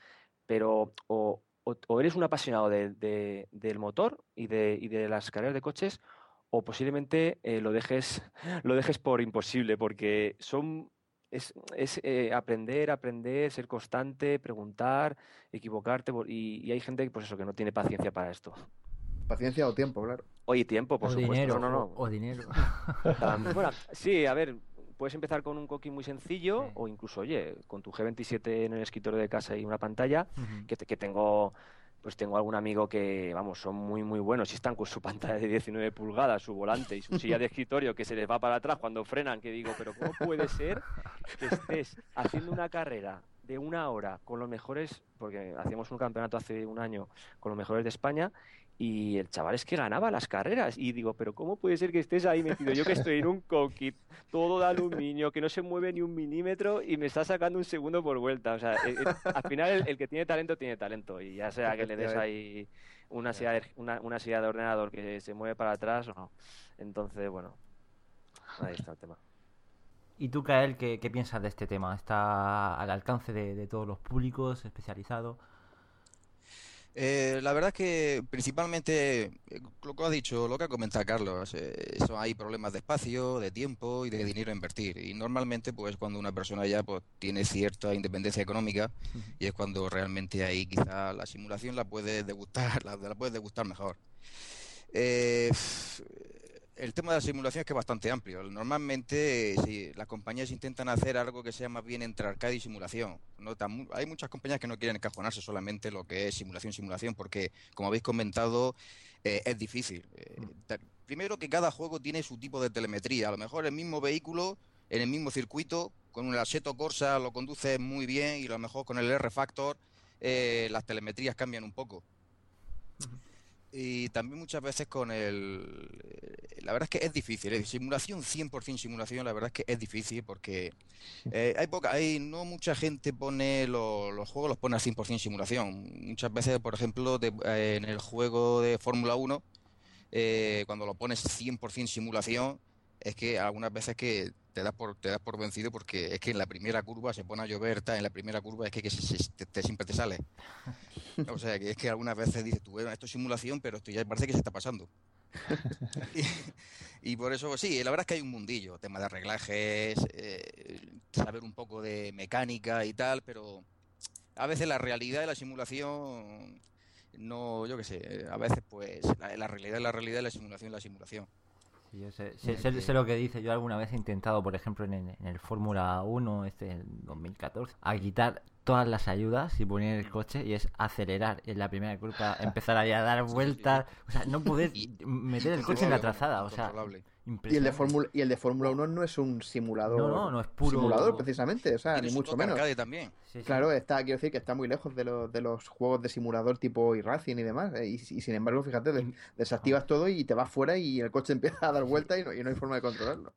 pero o, o, o eres un apasionado de, de, del motor y de, y de las carreras de coches, o posiblemente eh, lo dejes lo dejes por imposible porque son es, es eh, aprender, aprender, ser constante, preguntar, equivocarte y, y, hay gente pues eso que no tiene paciencia para esto. Paciencia o tiempo, claro. Oye, tiempo, por o supuesto. Dinero, no, no. O, o dinero. bueno, sí, a ver, puedes empezar con un coquín muy sencillo sí. o incluso, oye, con tu G27 en el escritorio de casa y una pantalla, uh -huh. que, te, que tengo pues tengo algún amigo que, vamos, son muy, muy buenos y están con su pantalla de 19 pulgadas, su volante y su silla de escritorio que se les va para atrás cuando frenan, que digo, pero ¿cómo puede ser que estés haciendo una carrera de una hora con los mejores, porque hacíamos un campeonato hace un año con los mejores de España y el chaval es que ganaba las carreras y digo, pero ¿cómo puede ser que estés ahí metido? Yo que estoy en un cockpit todo de aluminio, que no se mueve ni un milímetro y me está sacando un segundo por vuelta. O sea, el, el, al final el, el, que tiene talento tiene talento y ya sea que le des ahí una silla, de, una, una silla de ordenador que se mueve para atrás o no. Entonces, bueno, ahí está el tema. ¿Y tú, Kael, qué, qué piensas de este tema? ¿Está al alcance de, de todos los públicos, especializado? Eh, la verdad es que principalmente eh, lo que ha dicho, lo que ha comentado Carlos, eh, eso hay problemas de espacio, de tiempo y de dinero a invertir. Y normalmente, pues cuando una persona ya pues, tiene cierta independencia económica, uh -huh. y es cuando realmente ahí quizá la simulación la puede degustar, la, la puede degustar mejor. Eh, el tema de la simulación es que es bastante amplio. Normalmente si las compañías intentan hacer algo que sea más bien entre arcade y simulación. ¿no? Hay muchas compañías que no quieren encajonarse solamente lo que es simulación, simulación, porque como habéis comentado eh, es difícil. Eh, primero que cada juego tiene su tipo de telemetría. A lo mejor el mismo vehículo en el mismo circuito, con un Assetto Corsa lo conduce muy bien y a lo mejor con el R-Factor eh, las telemetrías cambian un poco. Uh -huh y también muchas veces con el... La verdad es que es difícil, ¿eh? simulación, 100% simulación, la verdad es que es difícil porque eh, hay poca, hay, no mucha gente pone lo, los juegos, los pone al 100% simulación. Muchas veces, por ejemplo, de, en el juego de Fórmula 1, eh, cuando lo pones 100% simulación, es que algunas veces que te das por te das por vencido porque es que en la primera curva se pone a llover, está en la primera curva es que, que se, se, te, te, siempre te sale. O sea, que es que algunas veces dices tú, bueno, esto es simulación, pero esto ya parece que se está pasando. y, y, por eso, sí, la verdad es que hay un mundillo, tema de arreglajes, eh, saber un poco de mecánica y tal, pero a veces la realidad de la simulación, no, yo qué sé, a veces pues la, la realidad es la realidad y la simulación es la simulación. Sí, yo sé, sé, sé, sé, lo que dice. Yo alguna vez he intentado, por ejemplo, en el, en el Fórmula 1, este, en 2014, a quitar todas las ayudas y poner el coche y es acelerar en la primera curva, empezar ahí a dar vueltas, o sea, no poder meter el coche en la trazada, o sea, y el de Fórmula y el de Fórmula 1 no es un simulador. No, no, no es puro simulador precisamente, o sea, ni mucho menos. también. Sí, sí. Claro, está quiero decir que está muy lejos de los de los juegos de simulador tipo iRacing y demás, y, y, sin embargo, fíjate, des, desactivas todo y te vas fuera y el coche empieza a dar vueltas y no, y no hay forma de controlarlo.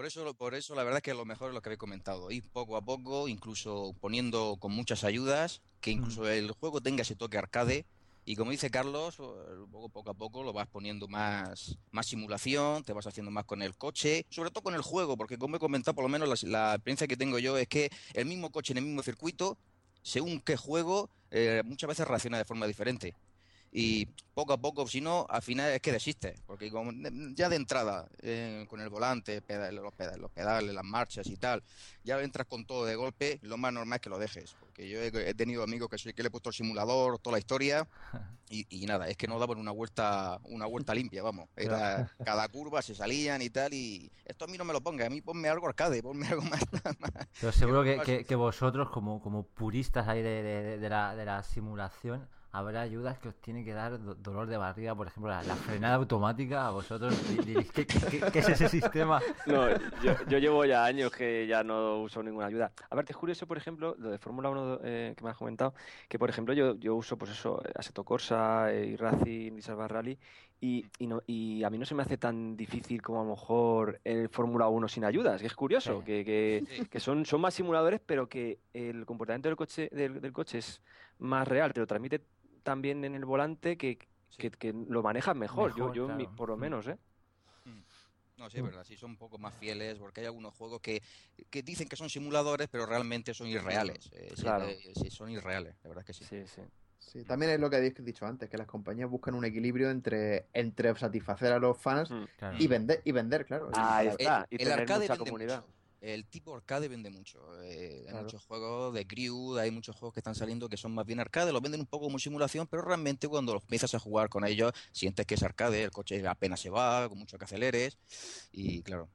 Por eso, por eso la verdad es que lo mejor es lo que habéis comentado, ir poco a poco, incluso poniendo con muchas ayudas, que incluso mm. el juego tenga ese toque arcade, y como dice Carlos, poco, poco a poco lo vas poniendo más, más simulación, te vas haciendo más con el coche, sobre todo con el juego, porque como he comentado, por lo menos la, la experiencia que tengo yo es que el mismo coche en el mismo circuito, según qué juego, eh, muchas veces reacciona de forma diferente y poco a poco, si no, al final es que desiste, porque como ya de entrada, eh, con el volante, pedales, los, pedales, los pedales, las marchas y tal, ya entras con todo de golpe, lo más normal es que lo dejes, porque yo he, he tenido amigos que, soy, que le he puesto el simulador, toda la historia, y, y nada, es que no daban una vuelta, una vuelta limpia, vamos, era cada curva se salían y tal, y esto a mí no me lo ponga, a mí ponme algo arcade, ponme algo más. más Pero seguro que, que, que, vosotros, como, como puristas ahí de, de, de, la, de la simulación, habrá ayudas que os tiene que dar do- dolor de barriga, por ejemplo, la, la frenada automática. A vosotros ¿qué, qué- qué es ese sistema? No, yo, yo llevo ya años que ya no uso ninguna ayuda. Aparte, es curioso, por ejemplo, lo de Fórmula 1 eh, que me has comentado, que por ejemplo yo, yo uso pues eso, Assetto Corsa, eh, y Racing, y Salva Rally, y, y, no, y a mí no se me hace tan difícil como a lo mejor el Fórmula 1 sin ayudas, que es curioso, Sí. que, que, Sí. que son, son más simuladores, pero que el comportamiento del coche, del, del coche es más real, te lo transmite también en el volante que, Sí. que, que lo manejas mejor, yo, Mejor, yo mi- claro. por lo Mm. menos, ¿eh? No, sí, es verdad, sí son un poco más fieles, porque hay algunos juegos que, que dicen que son simuladores, pero realmente son irreales. Eh, sí, Claro. eh, sí, son irreales, la verdad que sí. Sí, sí. Sí, también es lo que habéis dicho antes, que las compañías buscan un equilibrio entre, entre satisfacer a los fans Mm. Claro. y vender, y vender, claro. Ahí Y- está. y el tener arcade mucha vende comunidad. mucho. El tipo arcade vende mucho. Eh, hay Claro. muchos juegos de Crew, hay muchos juegos que están saliendo que son más bien arcade, los venden un poco como simulación, pero realmente cuando los empiezas a jugar con ellos, sientes que es arcade, el coche apenas se va, con mucho que aceleres, y claro.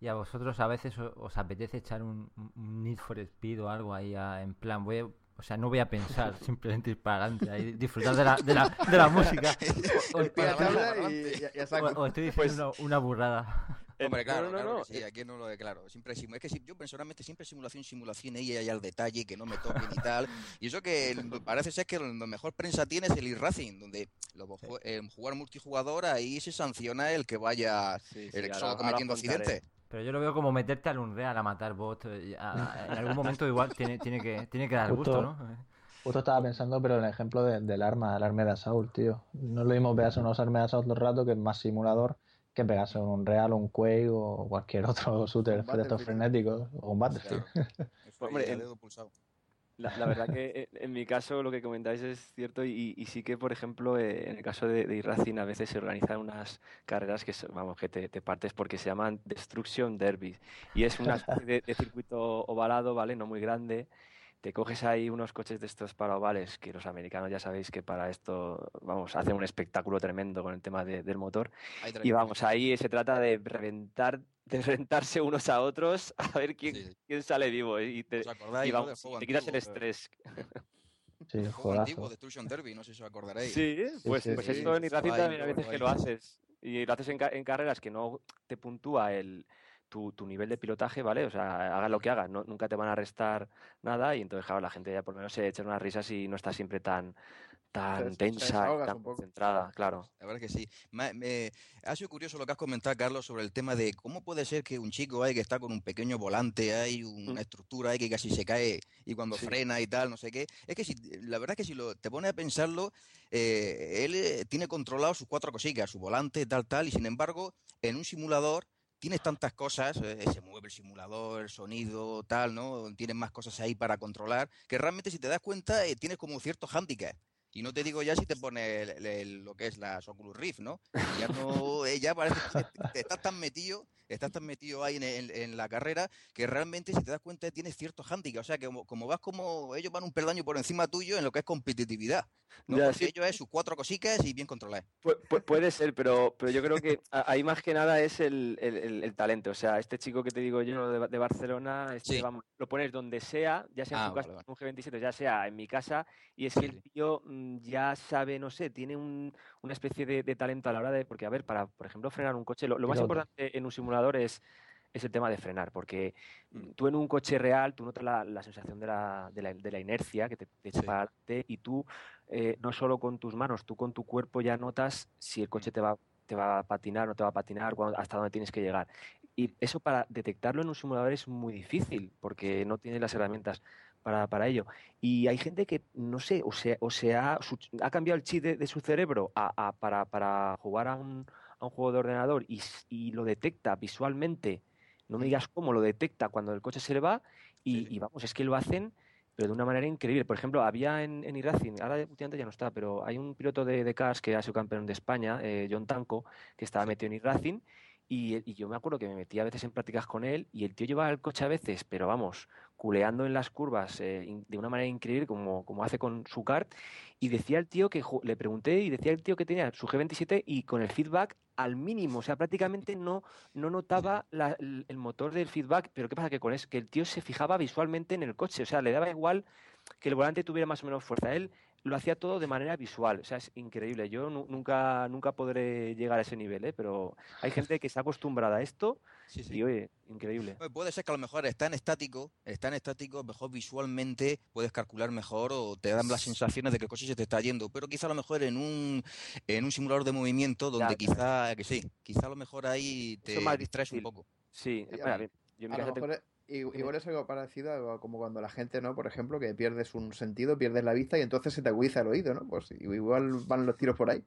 Y a vosotros a veces os apetece echar un, un Need for Speed o algo ahí a- en plan, voy a- o sea, no voy a pensar, simplemente ir para adelante, ahí, disfrutar de la, de la, de la música. O, o- o estoy diciendo Pues una, una burrada. Hombre, claro, no, no, claro no, que sí, eh, aquí no lo de claro. Siempre es, que si- yo personalmente siempre simulación, simulación, y hay al detalle, que no me toquen y tal. Y eso que parece ser que lo mejor prensa tiene es el e-racing, donde lo, eh, jugar multijugador ahí se sanciona el que vaya Sí, sí, el solo cometiendo accidentes. Pero yo lo veo como meterte al Unreal a matar bots. eh, en algún momento igual tiene, tiene, que, tiene que dar gusto, ¿no? Justo estaba pensando, pero en el ejemplo de- del arma, el arma de Assault, tío. No es lo mismo pegarse unos armas de Assault el rato, que es más simulador, que pegarse un Real, un Quake o cualquier otro shooter de estos frenéticos, o un Battlefield. Hombre, en- dedo pulsado. La, la verdad que eh, en mi caso lo que comentáis es cierto y, y sí que, por ejemplo, eh, en el caso de, de a veces se organizan unas carreras que, vamos, que te, te partes porque se llaman Destruction Derby y es una especie de, de circuito ovalado, ¿vale? No muy grande. Te coges ahí unos coches de estos para ovales que los americanos ya sabéis que para esto, vamos, hacen un espectáculo tremendo con el tema de- del motor. Y vamos, ahí se trata de reventar, de reventarse unos a otros a ver quién, Sí, sí. quién sale vivo y te, ¿Os acordáis, y no, vamos, del juego te quitas el estrés. Sí, El juego antiguo, Destruction Derby, no sé si os acordaréis. Sí, pues, sí, pues sí. esto en iRacing Ahí, también a veces que lo haces. Y lo haces en, ca- en carreras que no te puntúa el, tu, tu nivel de pilotaje, ¿vale? O sea, hagas lo que hagas, no- nunca te van a restar nada y entonces, claro, la gente ya por lo menos se echa unas risas y no está siempre tan, tan tensa y tan concentrada, claro. La verdad que sí. Me, me- ha sido curioso lo que has comentado, Carlos, sobre el tema de cómo puede ser que un chico ahí que está con un pequeño volante, hay una Mm. estructura ahí que casi se cae y cuando Sí. frena y tal, no sé qué. Es que si, la verdad es que si lo, te pones a pensarlo, eh, él eh, tiene controlado sus cuatro cositas, su volante, tal, tal, y sin embargo, en un simulador tienes tantas cosas, eh, se mueve el simulador, el sonido, tal, ¿no? Tienes más cosas ahí para controlar, que realmente si te das cuenta eh, tienes como cierto handicap. Y no te digo ya si te pone el- lo que es la Oculus Rift, ¿no? Ya no, eh, ya parece que te- estás tan metido, estás tan metido ahí en, en- en la carrera que realmente si te das cuenta tienes cierto handicap. O sea que como, como vas como ellos van un peldaño por encima tuyo en lo que es competitividad. ¿no? Ya, sí. ellos es sus cuatro cositas y bien controladas. Pu- pu- puede ser, pero, pero yo creo que ahí más que nada es el, el- el- el talento. O sea, este chico que te digo yo de, de Barcelona, este, Sí. vamos, lo pones donde sea, ya sea en Ah, su vale, casa, vale. un G27, ya sea en mi casa, y es que el tío mm, ya sabe, no sé, tiene un- una especie de, de talento a la hora de, porque a ver, para, por ejemplo, frenar un coche, lo, lo más importante en un simulador es, es el tema de frenar, porque Mm. mm, tú en un coche real, tú notas la, la sensación de la, de la- de la inercia que te, te echa Sí. para adelante y tú eh, no solo con tus manos, tú con tu cuerpo ya notas si el coche te va, te va a patinar, no te va a patinar, cuándo- hasta dónde tienes que llegar. Y eso para detectarlo en un simulador es muy difícil porque no tienes las herramientas para, para ello. Y hay gente que, no sé, o sea, o sea su- ha cambiado el chip de, de su cerebro a- a- para, para jugar a un, a un juego de ordenador y, lo detecta visualmente. No me digas cómo lo detecta cuando el coche se le va y, Sí. y vamos, es que lo hacen pero de una manera increíble. Por ejemplo, había en, en iRacing, ahora últimamente ya no está, pero hay un piloto de, de cars que ha sido campeón de España, eh, John Tanco, que estaba metido en iRacing y, y yo me acuerdo que me metía a veces en prácticas con él y el tío llevaba el coche a veces, pero vamos, culeando en las curvas eh, de una manera increíble como, como hace con su kart y decía el tío que le pregunté y decía el tío que tenía su G27 y con el feedback al mínimo, o sea, prácticamente no, no notaba el motor del feedback, pero ¿qué pasa? Que con eso, que el tío se fijaba visualmente en el coche, o sea, le daba igual que el volante tuviera más o menos fuerza. Él lo hacía todo de manera visual, o sea, es increíble. Yo nunca, nunca podré llegar a ese nivel, ¿eh? pero hay gente que está acostumbrada a esto y, oye, increíble. puede ser que a lo mejor está en estático, está en estático, mejor visualmente puedes calcular mejor o te dan las sensaciones de que el coche se te está yendo, pero quizá a lo mejor en un, en un simulador de movimiento donde quizá, que sí, quizá a lo mejor ahí te distraes un poco. Sí, yo a lo mejor Igual es algo parecido a como cuando la gente, ¿no? Por ejemplo, que pierdes un sentido, pierdes la vista y entonces se te agudiza el oído, ¿no? Pues igual van los tiros por ahí.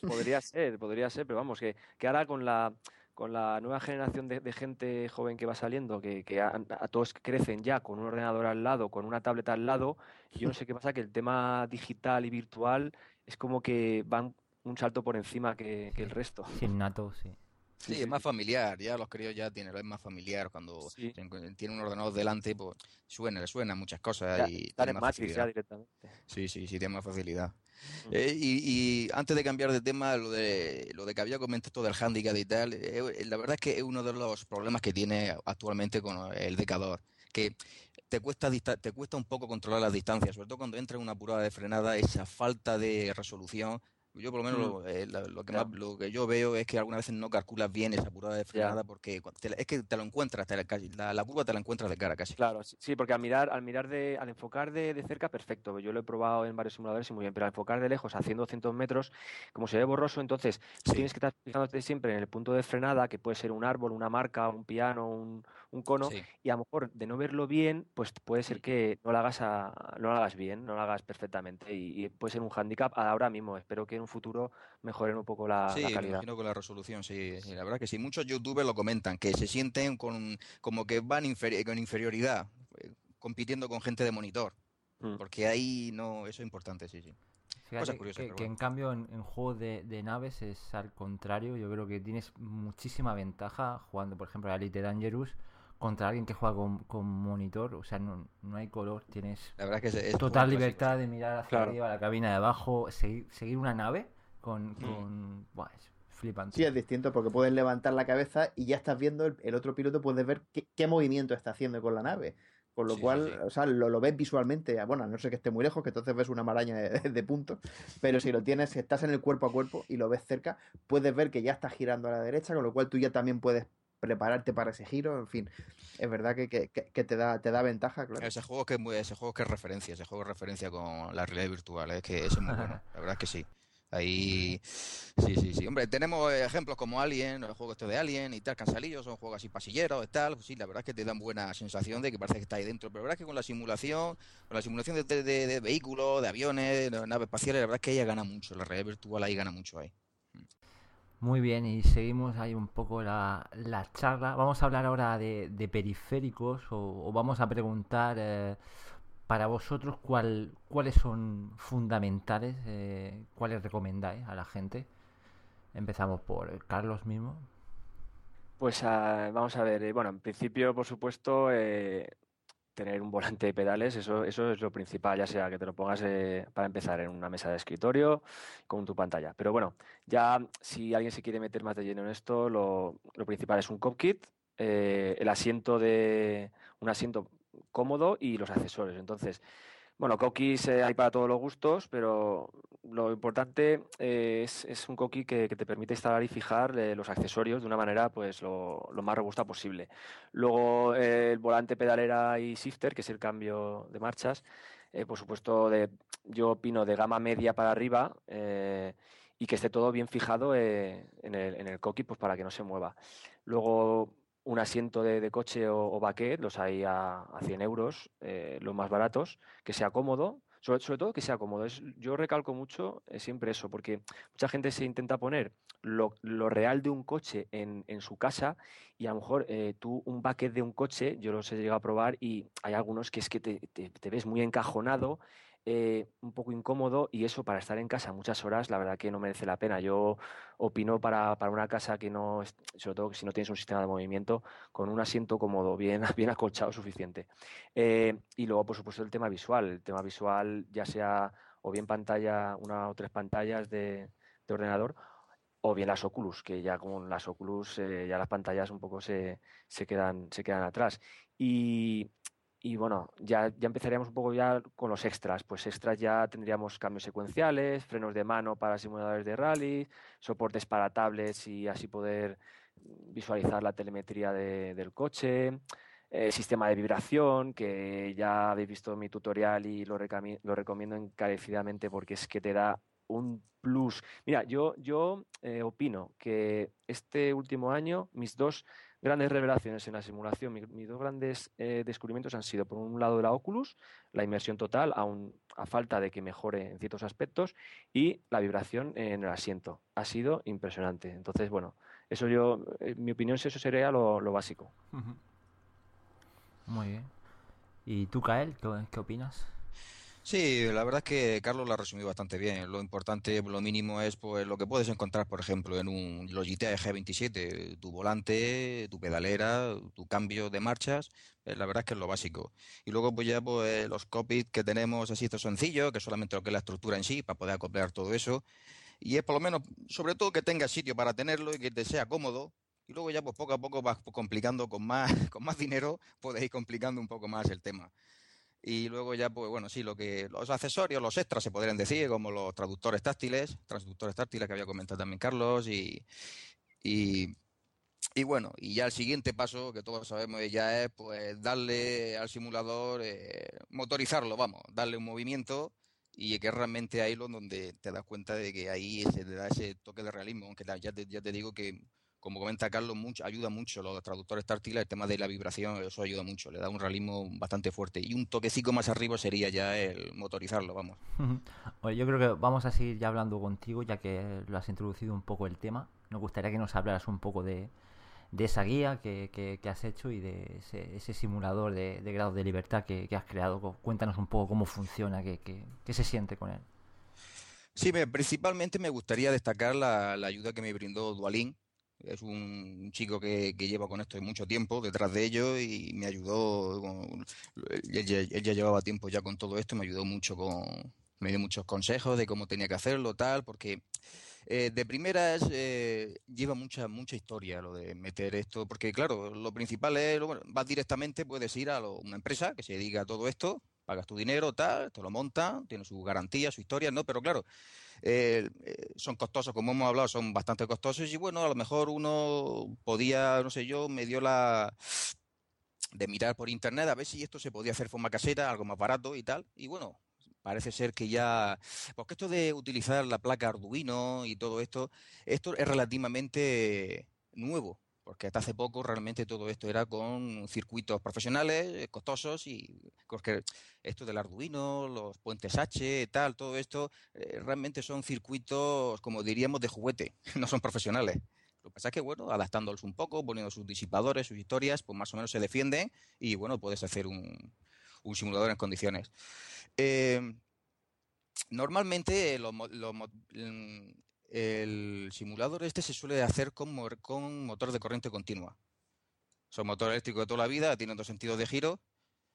Podría ser, podría ser, pero vamos, que, que ahora con la con la nueva generación de, gente joven que va saliendo, que, a, todos crecen ya con un ordenador al lado, con una tableta al lado, yo no sé qué pasa, que el tema digital y virtual es como que van un salto por encima que, que el resto. Innato, sí. Sí, es más familiar, ya los críos ya tienen, es más familiar cuando tienen un ordenador delante, pues suena, le suenan muchas cosas y tiene más facilidad. directamente. Sí, sí, sí, tiene más facilidad. Eh, y, antes de cambiar de tema, lo de lo de que había comentado del handicap y tal, eh, la verdad es que es uno de los problemas que tiene actualmente con el decador, que te cuesta te cuesta un poco controlar las distancias, sobre todo cuando entra en una prueba de frenada, esa falta de resolución yo por lo menos mm. eh, lo, que lo que yo veo es que algunas veces no calculas bien esa curva de frenada porque es que te lo encuentras, la, la, curva te la encuentras de cara casi. Claro, sí, porque al mirar, al mirar de, al enfocar de, cerca, perfecto. Yo lo he probado en varios simuladores y muy bien, pero al enfocar de lejos a 100, 200 metros, como se ve borroso, entonces tienes que estar fijándote siempre en el punto de frenada, que puede ser un árbol, una marca, un piano, un, un cono, y a lo mejor de no verlo bien, pues puede ser que no lo hagas, a, no lo hagas bien, no lo hagas perfectamente, y, puede ser un hándicap ahora mismo. Espero que en un futuro mejoren un poco la, sí, calidad. Sí, imagino con la resolución, sí, La verdad que sí, muchos youtubers lo comentan, que se sienten con, como que van con inferioridad, eh, compitiendo con gente de monitor. Mm. Porque ahí no, eso es importante, sí, sí. que, en cambio en, juegos de, de, naves es al contrario. Yo creo que tienes muchísima ventaja jugando, por ejemplo, a Elite Dangerous contra alguien que juega con, monitor, o sea, no, no, hay color, tienes total libertad de mirar hacia arriba, la cabina de abajo, seguir, seguir una nave con... Mm. con es flipante. Sí, es distinto porque puedes levantar la cabeza y ya estás viendo el, otro piloto, puedes ver qué, movimiento está haciendo con la nave. Con lo cual, o sea, lo, lo, ves visualmente, bueno, a no sé que esté muy lejos, que entonces ves una maraña de, de, puntos, pero si lo tienes, si estás en el cuerpo a cuerpo y lo ves cerca, puedes ver que ya está girando a la derecha, con lo cual tú ya también puedes prepararte para ese giro, en fin, es verdad que, te da te da ventaja, claro. Ese juego que es ese juego que es referencia, ese juego es referencia con la realidad virtual, es que es muy bueno, la verdad es que sí. Ahí, sí, sí, sí. Hombre, tenemos ejemplos como Alien, el juego este de Alien y tal, Cansalillos, son juegos así pasilleros y tal. sí, la verdad es que te dan buena sensación de que parece que está ahí dentro. Pero la verdad es que con la simulación, con la simulación de, de vehículos, de aviones, de naves espaciales, la verdad es que ella gana mucho. La realidad virtual ahí gana mucho ahí. Muy bien, y seguimos ahí un poco la, la charla. Vamos a hablar ahora de, periféricos o, vamos a preguntar eh, para vosotros cuál, cuáles son fundamentales, eh, cuáles recomendáis a la gente. Empezamos por Carlos mismo. Pues ah, vamos a ver, eh, bueno, en principio, por supuesto, tener un volante de pedales, eso, eso es lo principal, ya sea que te lo pongas eh, para empezar en una mesa de escritorio con tu pantalla. Pero bueno, ya si alguien se quiere meter más de lleno en esto, lo, principal es un cop kit, eh, el asiento de un asiento cómodo y los accesorios. Entonces, bueno, cookies eh, hay para todos los gustos, pero lo importante eh, es, un cookie que, te permite instalar y fijar eh, los accesorios de una manera pues lo, más robusta posible. Luego el volante pedalera y shifter, que es el cambio de marchas, por supuesto de, yo opino de gama media para arriba y que esté todo bien fijado en el, en el pues para que no se mueva. Luego un asiento de, coche o, baquet, los hay a, a 100 euros, eh, los más baratos, que sea cómodo, sobre, todo que sea cómodo. Es, yo recalco mucho eh, siempre eso, porque mucha gente se intenta poner lo, real de un coche en, su casa y a lo mejor eh, tú un baquet de un coche, yo los he llegado a probar y hay algunos que es que te ves muy encajonado eh, un poco incómodo y eso para estar en casa muchas horas, la verdad que no merece la pena. Yo opino para, para una casa que no, sobre todo si no tienes un sistema de movimiento, con un asiento cómodo, bien, bien acolchado, suficiente. Eh, y luego, por supuesto, el tema visual. El tema visual, ya sea o bien pantalla, una o tres pantallas de, ordenador, o bien las Oculus, que ya con las Oculus eh, ya las pantallas un poco se, se, quedan, se quedan atrás. Y, y bueno, ya, ya empezaríamos un poco ya con los extras. Pues extras ya tendríamos cambios secuenciales, frenos de mano para simuladores de rally, soportes para tablets y así poder visualizar la telemetría del coche, eh, sistema de vibración, que ya habéis visto mi tutorial y lo, lo recomiendo encarecidamente porque es que te da un plus. Mira, yo, yo eh, opino que este último año mis dos grandes revelaciones en la simulación, mis dos grandes eh, descubrimientos han sido, por un lado, la Oculus, la inmersión total, aún a falta de que mejore en ciertos aspectos, y la vibración en el asiento. Ha sido impresionante. Entonces, bueno, eso yo, en mi opinión, eso sería lo, básico. Muy bien. ¿Y tú, Kael, qué opinas? Sí, la verdad es que Carlos lo ha resumido bastante bien. Lo importante, lo mínimo es pues lo que puedes encontrar, por ejemplo, en un Logitech G27, tu volante, tu pedalera, tu cambio de marchas, eh, la verdad es que es lo básico. Y luego pues ya pues los copies que tenemos así esto sencillo, que solamente lo que es la estructura en sí, para poder acoplar todo eso. Y es por lo menos, sobre todo que tengas sitio para tenerlo y que te sea cómodo, y luego ya pues poco a poco vas complicando con más, con más dinero, puedes ir complicando un poco más el tema. Y luego ya, pues bueno, sí, lo que los accesorios, los extras se podrían decir, como los traductores táctiles, traductores táctiles que había comentado también Carlos, y, y, bueno, y ya el siguiente paso, que todos sabemos ya es, pues darle al simulador, eh, motorizarlo, vamos, darle un movimiento y que realmente ahí lo donde te das cuenta de que ahí se te da ese toque de realismo, aunque ya ya te digo que como comenta Carlos, mucho, ayuda mucho los traductores táctiles, el tema de la vibración, eso ayuda mucho, le da un realismo bastante fuerte. Y un toquecito más arriba sería ya el motorizarlo, vamos. Oye, yo creo que vamos a seguir ya hablando contigo, ya que lo has introducido un poco el tema. Nos gustaría que nos hablaras un poco de, esa guía que, has hecho y de ese, simulador de, grado de libertad que, has creado. Cuéntanos un poco cómo funciona, qué, se siente con él. Sí, principalmente me gustaría destacar la, la ayuda que me brindó Dualin, es un chico que, lleva con esto mucho tiempo detrás de ello y me ayudó. él, ya, llevaba tiempo ya con todo esto, me ayudó mucho con. Me dio muchos consejos de cómo tenía que hacerlo, tal, porque eh, de primeras eh, lleva mucha mucha historia lo de meter esto, porque claro, lo principal es, vas directamente, puedes ir a una empresa que se dedica a todo esto, pagas tu dinero, tal, te lo monta, tiene su garantía, su historia, ¿no? Pero claro, eh, eh, son costosos, como hemos hablado, son bastante costosos y bueno, a lo mejor uno podía, no sé yo, me dio la de mirar por internet a ver si esto se podía hacer forma casera, algo más barato y tal. Y bueno, parece ser que ya, porque esto de utilizar la placa Arduino y todo esto, esto es relativamente nuevo porque hasta hace poco realmente todo esto era con circuitos profesionales, eh, costosos, y porque esto del Arduino, los puentes H, tal, todo esto, eh, realmente son circuitos, como diríamos, de juguete, no son profesionales. Lo que pasa es que, bueno, adaptándolos un poco, poniendo sus disipadores, sus historias, pues más o menos se defienden y, bueno, puedes hacer un, simulador en condiciones. Eh, normalmente los, el simulador este se suele hacer con, con motor de corriente continua. Son motores eléctricos de toda la vida, tienen dos sentidos de giro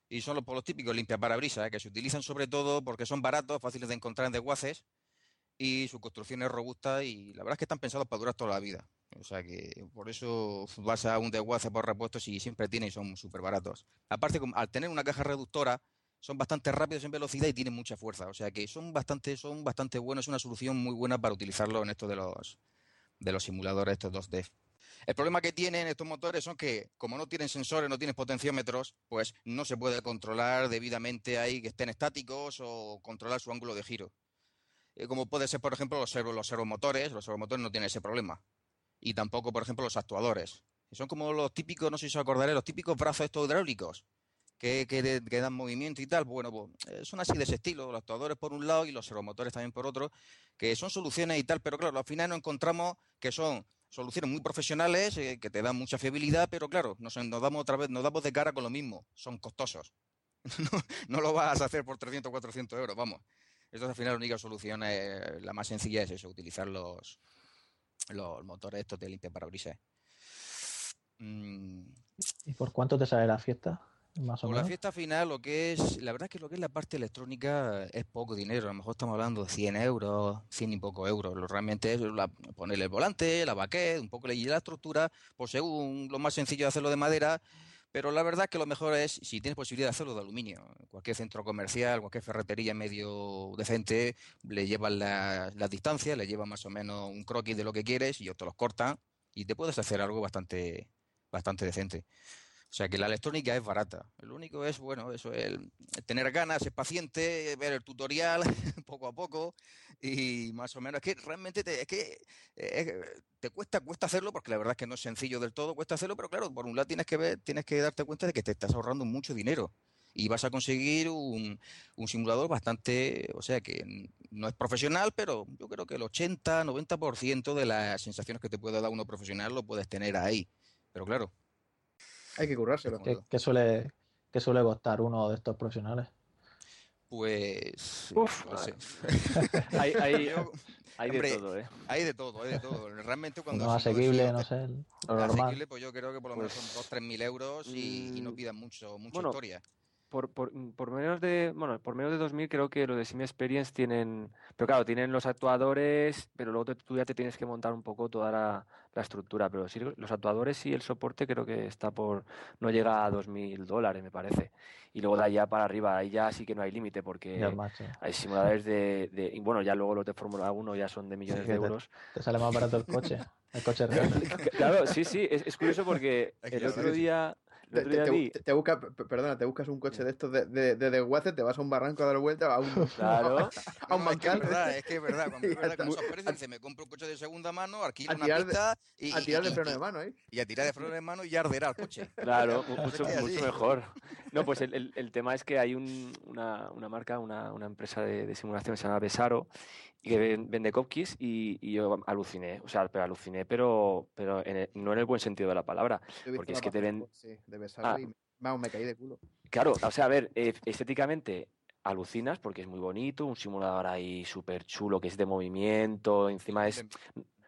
y son los, por los típicos limpiaparabrisas, ¿eh? que se utilizan sobre todo porque son baratos, fáciles de encontrar en desguaces y su construcción es robusta y la verdad es que están pensados para durar toda la vida. O sea que por eso vas a un desguace por repuestos y siempre tienen y son súper baratos. Aparte, al tener una caja reductora, son bastante rápidos en velocidad y tienen mucha fuerza. O sea que son bastante, son bastante buenos, es una solución muy buena para utilizarlo en esto de los, de los simuladores, estos 2D. El problema que tienen estos motores son que, como no tienen sensores, no tienen potenciómetros, pues no se puede controlar debidamente ahí que estén estáticos o controlar su ángulo de giro. Eh, como puede ser, por ejemplo, los, servo, los servomotores, los servomotores no tienen ese problema. Y tampoco, por ejemplo, los actuadores. Son como los típicos, no sé si os acordaréis, los típicos brazos estos hidráulicos que, dan movimiento y tal. Bueno, pues eh, son así de ese estilo, los actuadores por un lado y los servomotores también por otro, que son soluciones y tal, pero claro, al final nos encontramos que son soluciones muy profesionales, eh, que te dan mucha fiabilidad, pero claro, nos, damos otra vez, nos damos de cara con lo mismo, son costosos. no, lo vas a hacer por 300 o 400 euros, vamos. Entonces al final la única solución, es, la más sencilla es eso, utilizar los, los motores estos de limpia parabrisas. Mm. ¿Y por cuánto te sale la fiesta? Con la fiesta final, lo que es, la verdad es que lo que es la parte electrónica es poco dinero. A lo mejor estamos hablando de 100 euros, 100 y poco euros. Lo realmente es ponerle el volante, la baquet, un poco y la estructura, pues según lo más sencillo de hacerlo de madera, Pero la verdad que lo mejor es, si tienes posibilidad de hacerlo de aluminio, cualquier centro comercial, cualquier ferretería medio decente, le llevan las la distancias, le llevan más o menos un croquis de lo que quieres y ellos te los cortan y te puedes hacer algo bastante, bastante decente. O sea que la electrónica es barata. Lo único es, bueno, eso, el tener ganas, ser paciente, ver el tutorial poco a poco y más o menos. Es que realmente te, es que eh, te cuesta, cuesta hacerlo porque la verdad es que no es sencillo del todo, cuesta hacerlo, pero claro, por un lado tienes que ver, tienes que darte cuenta de que te estás ahorrando mucho dinero y vas a conseguir un, un simulador bastante, o sea que no es profesional, pero yo creo que el 80, 90% de las sensaciones que te puede dar uno profesional lo puedes tener ahí. Pero claro, hay que currárselo. ¿Qué, qué suele, qué suele costar uno de estos profesionales? Pues. Uf, no sé. hay, hay, Yo- hay hombre, de todo, ¿eh? hay de todo, hay de todo. Realmente cuando. No asequible, no sé, lo normal. Asequible, pues yo creo que por lo menos Pues, son 2 3 mil euros y, y no mm, pidan mucho, mucha bueno, historia. Por, por, por menos de, bueno, por menos de 2000 creo que lo de Sim Experience tienen, pero claro, tienen los actuadores, pero luego te- tú ya te tienes que montar un poco toda la, la estructura, pero sí, los actuadores y el soporte creo que está por, no llega a 2000 dólares, me parece. Y luego de allá para arriba, ahí ya sí que no hay límite, porque hay simuladores de, de, y bueno, ya luego los de Fórmula 1 ya son de millones de te- euros. Te sale más barato el coche. El coche real. Claro, sí, sí, es, es curioso porque el otro día, Te, busca- perdona, te buscas un coche de estos de, de, de desguace, te vas a un barranco a dar vuelta, a un, claro, a un No, es que es verdad, es que es verdad. Cuando, verdad, me compro un coche de segunda mano, alquilo una de- pista y, a tirar de freno de mano, ¿eh? y a tirar de freno de mano y arderá el coche. Claro, mucho, mucho mejor. No, pues el, el- el tema es que hay un- una, una marca, una, una empresa de, de simulación que se llama Besaro que ven- vende cupcakes y, y yo aluciné, o sea, pero aluciné, pero, pero en el- no en el buen sentido de la palabra. Porque es que te ven- Sí, de besarlo Ah. y vamos, me caí de culo. Claro, o sea, a ver, eh, estéticamente alucinas porque es muy bonito, un simulador ahí súper chulo que es de movimiento, encima es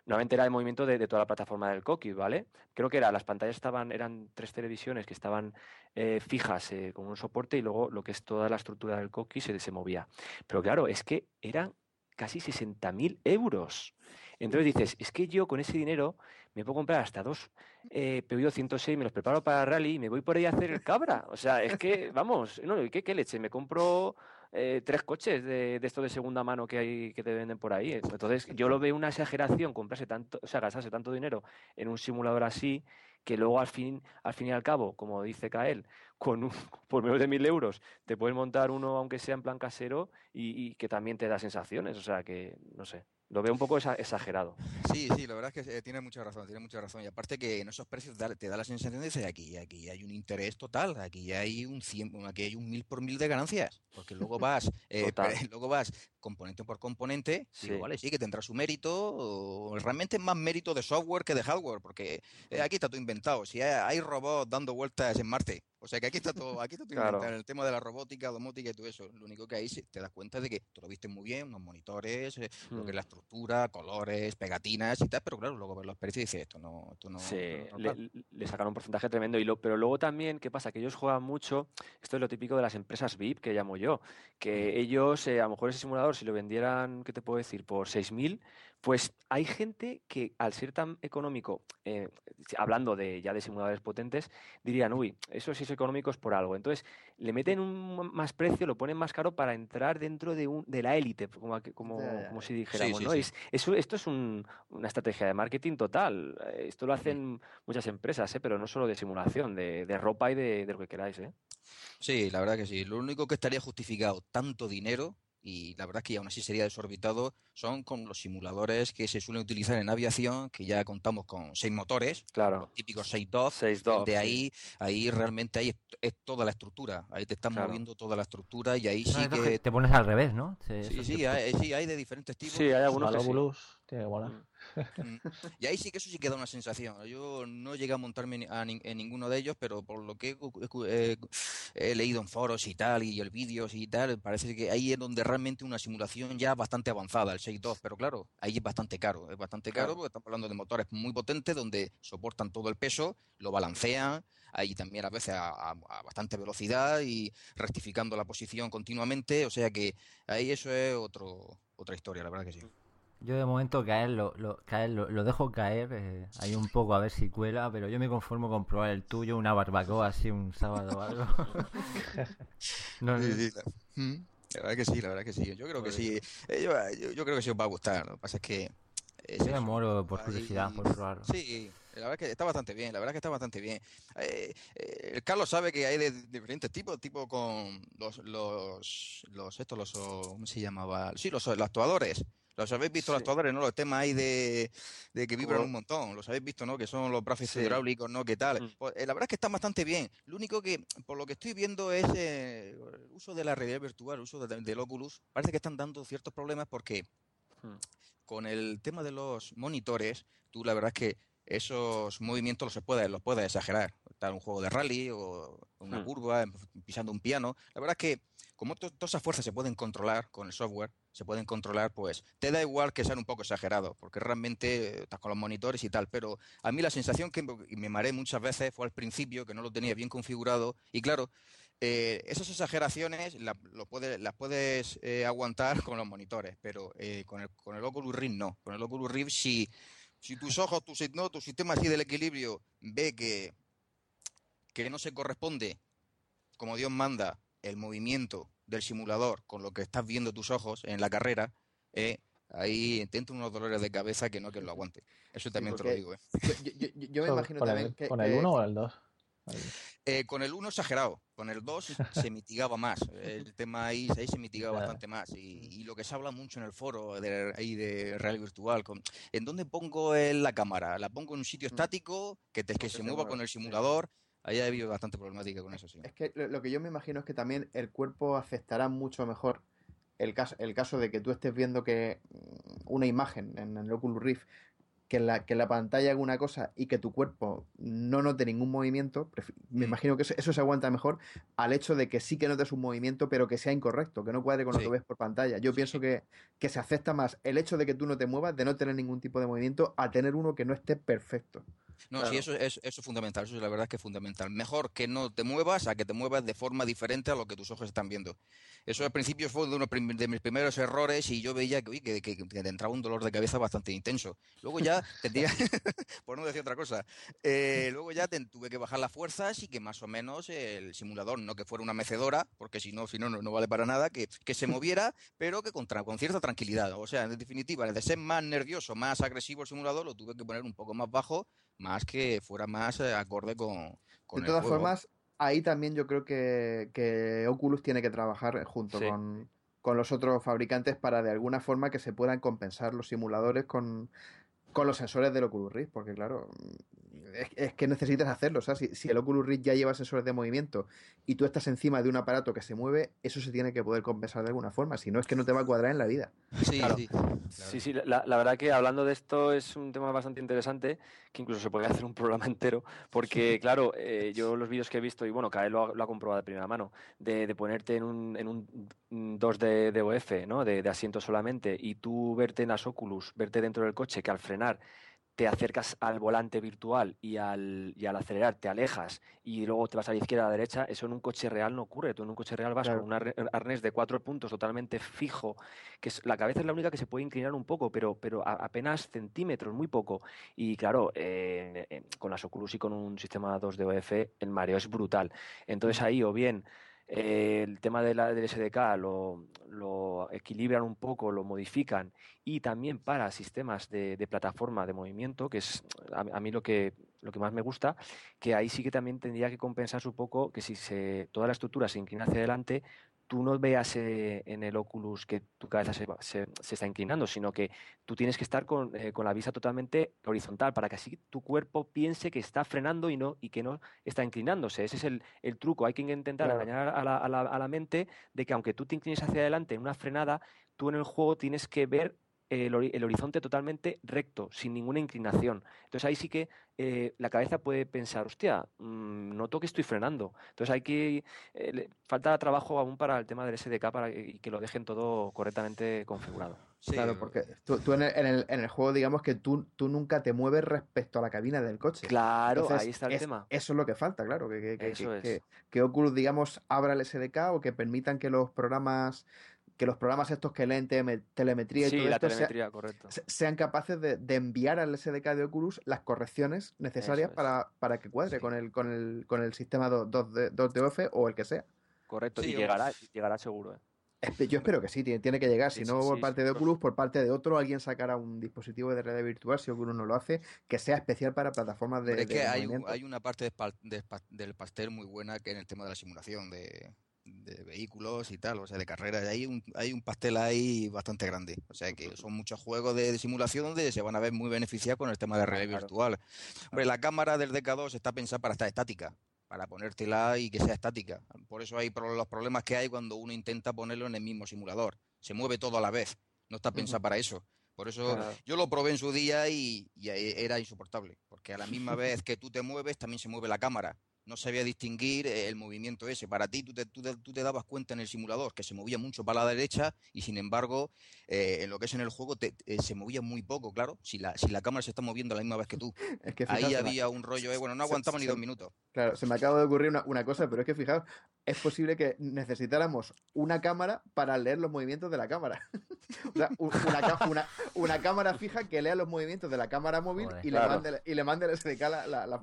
nuevamente era el movimiento de, de toda la plataforma del cockpit, ¿vale? Creo que era, las pantallas estaban, eran tres televisiones que estaban eh, fijas eh, con un soporte y luego lo que es toda la estructura del cockpit se, se movía. Pero claro, es que eran casi 60.000 euros. Entonces dices, es que yo con ese dinero me puedo comprar hasta dos eh, Peugeot 106, me los preparo para rally y me voy por ahí a hacer el cabra. O sea, es que, vamos, no, ¿qué, qué leche? Me compro eh, tres coches de, de estos de segunda mano que hay que te venden por ahí. Entonces, yo lo veo una exageración comprarse tanto, o sea, gastarse tanto dinero en un simulador así que luego al fin, al fin y al cabo, como dice Kael, con un- por menos de mil euros te puedes montar uno aunque sea en plan casero y, que también te da sensaciones. O sea que, no sé, lo veo un poco exa- exagerado. Sí, sí, la verdad es que eh, tiene mucha razón, tiene mucha razón. Y aparte que en esos precios te da la sensación de que aquí, aquí hay un interés total, aquí hay un 100, aquí hay un mil por mil de ganancias, porque luego vas, eh, luego vas componente por componente, Sí. vale, sí que tendrá su mérito, o realmente es más mérito de software que de hardware, porque eh, aquí está todo inventado. Si hay, hay robots dando vueltas en Marte, o sea que aquí está todo, aquí está todo Claro. inventado. En el tema de la robótica, domótica y todo eso, lo único que hay sí, te das cuenta de que tú lo viste muy bien, unos monitores, eh, lo que es Mm. la estructura, colores, pegatinas y tal, pero claro, luego ves los precios y dices, esto no, esto no, Sí, no es le, normal". le sacan un porcentaje tremendo. Y lo, pero luego también, ¿qué pasa? Que ellos juegan mucho, esto es lo típico de las empresas VIP que llamo yo, que ellos, eh, a lo mejor ese simulador, si lo vendieran, ¿qué te puedo decir? Por 6.000, pues hay gente que al ser tan económico, eh, hablando de ya de simuladores potentes, dirían, uy, eso sí es económico es por algo. Entonces, le meten un más precio, lo ponen más caro para entrar dentro de, un, de la élite, como, aquí- como, como si dijéramos, sí, ¿no? sí. Es- eso, esto es un- una estrategia de marketing total. Eh, Esto lo hacen muchas empresas, ¿eh? pero no solo de simulación, de, de ropa y de, de lo que queráis. ¿eh? Sí, la verdad que sí. Lo único que estaría justificado tanto dinero, y la verdad que aún así sería desorbitado, son con los simuladores que se suelen utilizar en aviación, que ya contamos con seis motores, Claro. los típicos 6.2, 6.2. de sí. ahí, ahí realmente ahí es, es toda la estructura, ahí te están Claro. moviendo toda la estructura y ahí No, sí es que... Te pones al revés, ¿no? Sí, sí, hay, sí, hay de diferentes tipos. Sí, hay algunos que sí. Valobulus, tiene que molar. Mm. Mm. Y ahí sí que eso sí que da una sensación. Yo no llegué a montarme a en ninguno de ellos, pero por lo que he, leído en foros y tal, y el vídeos y tal, parece que ahí es donde realmente una simulación ya bastante avanzada, el 6.2, pero claro, ahí es bastante caro, es bastante caro porque estamos hablando de motores muy potentes donde soportan todo el peso, lo balancean, ahí también a veces a, a- a bastante velocidad y rectificando la posición continuamente, o sea que ahí eso es otro, otra historia, la verdad que sí. Yo de momento caer lo, lo, caer, lo, dejo caer eh, ahí un poco a ver si cuela, pero yo me conformo con probar el tuyo, una barbacoa así un sábado o algo. no, sí, mm, La verdad que sí, la verdad que sí. Yo creo que sí. Eh, yo, yo, creo que sí os va a gustar. Lo que pasa es que. yo me muero por curiosidad, por probarlo. Sí, la verdad que está bastante bien, la verdad que está bastante bien. Eh, eh, Carlos sabe que hay de, diferentes tipos, tipo con los, los, los, estos, los, ¿cómo se llamaba? Sí, los, actuadores. Los habéis visto los actuadores, ¿no? Los temas ahí de, que vibran un montón. Los habéis visto, ¿no? Que son los brazos hidráulicos, ¿no? ¿Qué tal? Mm. Pues, eh, la verdad es que está bastante bien. Lo único que, por lo que estoy viendo, es el uso de la realidad virtual, el uso del Oculus. Parece que están dando ciertos problemas porque mm. con el tema de los monitores, tú la verdad es que esos movimientos los puedes, los puede exagerar. Estar un juego de rally o una hmm. curva, em, pisando un piano. La verdad es que como todas esas fuerzas se pueden controlar con el software, se pueden controlar, pues te da igual que sean un poco exagerado, porque realmente estás con los monitores y tal. Pero a mí la sensación que me mareé muchas veces fue al principio, que no lo tenía bien configurado. Y claro, eh, esas exageraciones las puedes eh, aguantar con los monitores, pero eh, con, el, con el Oculus Rift no. Con el Oculus Rift sí si tus ojos, tu, no, tu sistema así del equilibrio ve que, que no se corresponde, como Dios manda, el movimiento del simulador con lo que estás viendo tus ojos en la carrera, eh, ahí te unos dolores de cabeza que no que lo aguante. Eso también te lo digo. Eh. Yo, me imagino también que... ¿Con el 1 o el 2? Eh, con el 1 exagerado, con el 2 se mitigaba más. El tema ahí, ahí se mitigaba bastante más. Y, lo que se habla mucho en el foro de, ahí de Real Virtual, con, ¿en dónde pongo la cámara? ¿La pongo en un sitio mm. estático que, que se mueva con el simulador? Ahí ha habido bastante problemática con eso, sí. Es que lo, que yo me imagino es que también el cuerpo aceptará mucho mejor el caso, el caso de que tú estés viendo que mm, una imagen en el Oculus Rift que la, que la pantalla haga una cosa y que tu cuerpo no note ningún movimiento, me mm. imagino que eso, se aguanta mejor al hecho de que sí que notes un movimiento, pero que sea incorrecto, que no cuadre con lo que ves por pantalla. Yo pienso que, que se acepta más el hecho de que tú no te muevas, de no tener ningún tipo de movimiento, a tener uno que no esté perfecto. No, sí, eso es, eso es fundamental, eso es la verdad que es fundamental. Mejor que no te muevas a que te muevas de forma diferente a lo que tus ojos están viendo. Eso al principio fue uno de mis primeros errores y yo veía que, que, que, te entraba un dolor de cabeza bastante intenso. Luego ya tendría, por no decir otra cosa, eh, luego ya tuve que bajar las fuerzas y que más o menos el simulador, no que fuera una mecedora, porque si no, si no, no vale para nada, que, que se moviera, pero que con, con cierta tranquilidad. O sea, en definitiva, de ser más nervioso, más agresivo el simulador, lo tuve que poner un poco más bajo más que fuera más eh, acorde con, con De todas formas, ahí también yo creo que, que Oculus tiene que trabajar junto con, con, los otros fabricantes para de alguna forma que se puedan compensar los simuladores con, con los sensores del Oculus Rift, porque claro, es, que necesitas hacerlo. O sea, si, el Oculus Rift ya lleva sensores de movimiento y tú estás encima de un aparato que se mueve, eso se tiene que poder compensar de alguna forma. Si no, es que no te va a cuadrar en la vida. Sí, sí. Sí, sí la, verdad que hablando de esto es un tema bastante interesante, que incluso se podría hacer un programa entero, porque claro, eh, yo los vídeos que he visto, y bueno, Kael lo ha, lo ha comprobado de primera mano, de, ponerte en un, en un 2 de, de OF, ¿no? De, de asiento solamente, y tú verte en las Oculus, verte dentro del coche, que al frenar te acercas al volante virtual y al, y al acelerar te alejas y luego te vas a la izquierda a la derecha, eso en un coche real no ocurre. Tú en un coche real vas con un arnés de cuatro puntos totalmente fijo, que es, la cabeza es la única que se puede inclinar un poco, pero, pero apenas centímetros, muy poco. Y claro, con las Oculus y con un sistema 2 de OF, el mareo es brutal. Entonces ahí o bien el tema de la, del SDK lo, equilibran un poco, lo modifican y también para sistemas de, plataforma de movimiento, que es a, mí lo que, lo que más me gusta, que ahí sí que también tendría que compensarse un poco que si se, toda la estructura se inclina hacia adelante, tú no veas eh, en el Oculus que tu cabeza se, se, está inclinando, sino que tú tienes que estar con, eh, con, la vista totalmente horizontal para que así tu cuerpo piense que está frenando y, no, y que no está inclinándose. Ese es el, el truco. Hay que intentar engañar a la, a, la, a la mente de que aunque tú te inclines hacia adelante en una frenada, tú en el juego tienes que ver el, horizonte totalmente recto, sin ninguna inclinación. Entonces ahí sí que eh, la cabeza puede pensar, hostia, mm, noto que estoy frenando. Entonces hay que, eh, falta trabajo aún para el tema del SDK para que, que lo dejen todo correctamente configurado. Claro, porque tú, en, el, en, el, juego digamos que tú, tú nunca te mueves respecto a la cabina del coche. Claro, ahí está el tema. Eso es lo que falta, claro, que, que, que, que, Oculus digamos abra el SDK o que permitan que los programas que los programas estos que leen telemetría y sí, todo la esto telemetría, correcto. sean capaces de, enviar al SDK de Oculus las correcciones necesarias para, para, que cuadre con, el, con, el, con el sistema 2, 2 de, 2 o el que sea. Correcto, y llegará, llegará seguro. ¿eh? Yo espero que sí, tiene, que llegar. Si no por parte de Oculus, por parte de otro, alguien sacará un dispositivo de realidad virtual, si Oculus no lo hace, que sea especial para plataformas de. es que hay, hay, una parte del pastel muy buena que en el tema de la simulación de, vehículos y tal, o sea, de carreras. Hay un, hay un pastel ahí bastante grande. O sea, que son muchos juegos de, simulación donde se van a ver muy beneficiados con el tema de realidad virtual. Hombre, la cámara del DK2 está pensada para estar estática para ponértela y que sea estática. Por eso hay los problemas que hay cuando uno intenta ponerlo en el mismo simulador. Se mueve todo a la vez. No está pensado para eso. Por eso yo lo probé en su día y, era insoportable. Porque a la misma vez que tú te mueves, también se mueve la cámara no sabía distinguir el movimiento ese. Para ti, tú te, tú, te, dabas cuenta en el simulador que se movía mucho para la derecha y sin embargo, eh, en lo que es en el juego, te, eh, se movía muy poco, claro. Si la, si la cámara se está moviendo a la misma vez que tú. Es que Ahí había un rollo, eh, bueno, no aguantaba ni dos minutos. Claro, se me acaba de ocurrir una, cosa, pero es que fijaos, es posible que necesitáramos una cámara para leer los movimientos de la cámara. o sea, una, una, cámara fija que lea los movimientos de la cámara móvil y, le mande, y le mande el SDK la, la,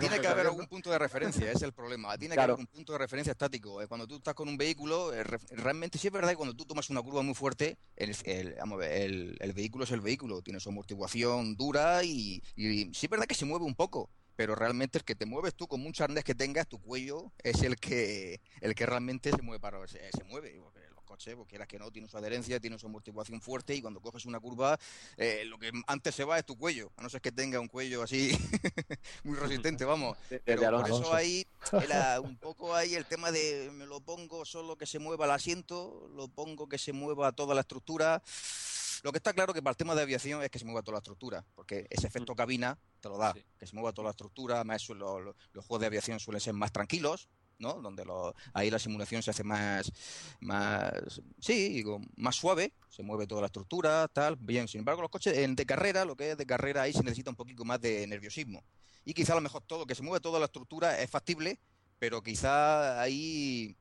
Tiene que haber algún punto de referencia, ese es el problema. Tiene que haber un punto de referencia estático. Eh, cuando tú estás con un vehículo, eh, realmente sí es verdad que cuando tú tomas una curva muy fuerte, el, el, vehículo es el vehículo, tiene su amortiguación dura y, y sí es verdad que se mueve un poco pero realmente el que te mueves tú con mucho arnés que tengas, tu cuello es el que el que realmente se mueve para se, se mueve coche, porque quieras que no, tiene su adherencia, tiene su amortiguación fuerte y cuando coges una curva, eh, lo que antes se va es tu cuello, a no ser que tenga un cuello así muy resistente, vamos. Pero por eso ahí era un poco ahí el tema de me lo pongo solo que se mueva el asiento, lo pongo que se mueva toda la estructura. Lo que está claro que para el tema de aviación es que se mueva toda la estructura, porque ese efecto mm. cabina te lo da, que se mueva toda la estructura, además los juegos de aviación suelen ser más tranquilos, ¿no? Donde lo, ahí la simulación se hace más, más, sí, digo, más suave, se mueve toda la estructura, tal, bien. Sin embargo, los coches en, de carrera, lo que es de carrera, ahí se necesita un poquito más de nerviosismo. Y quizá a lo mejor todo, que se mueve toda la estructura es factible, pero quizá ahí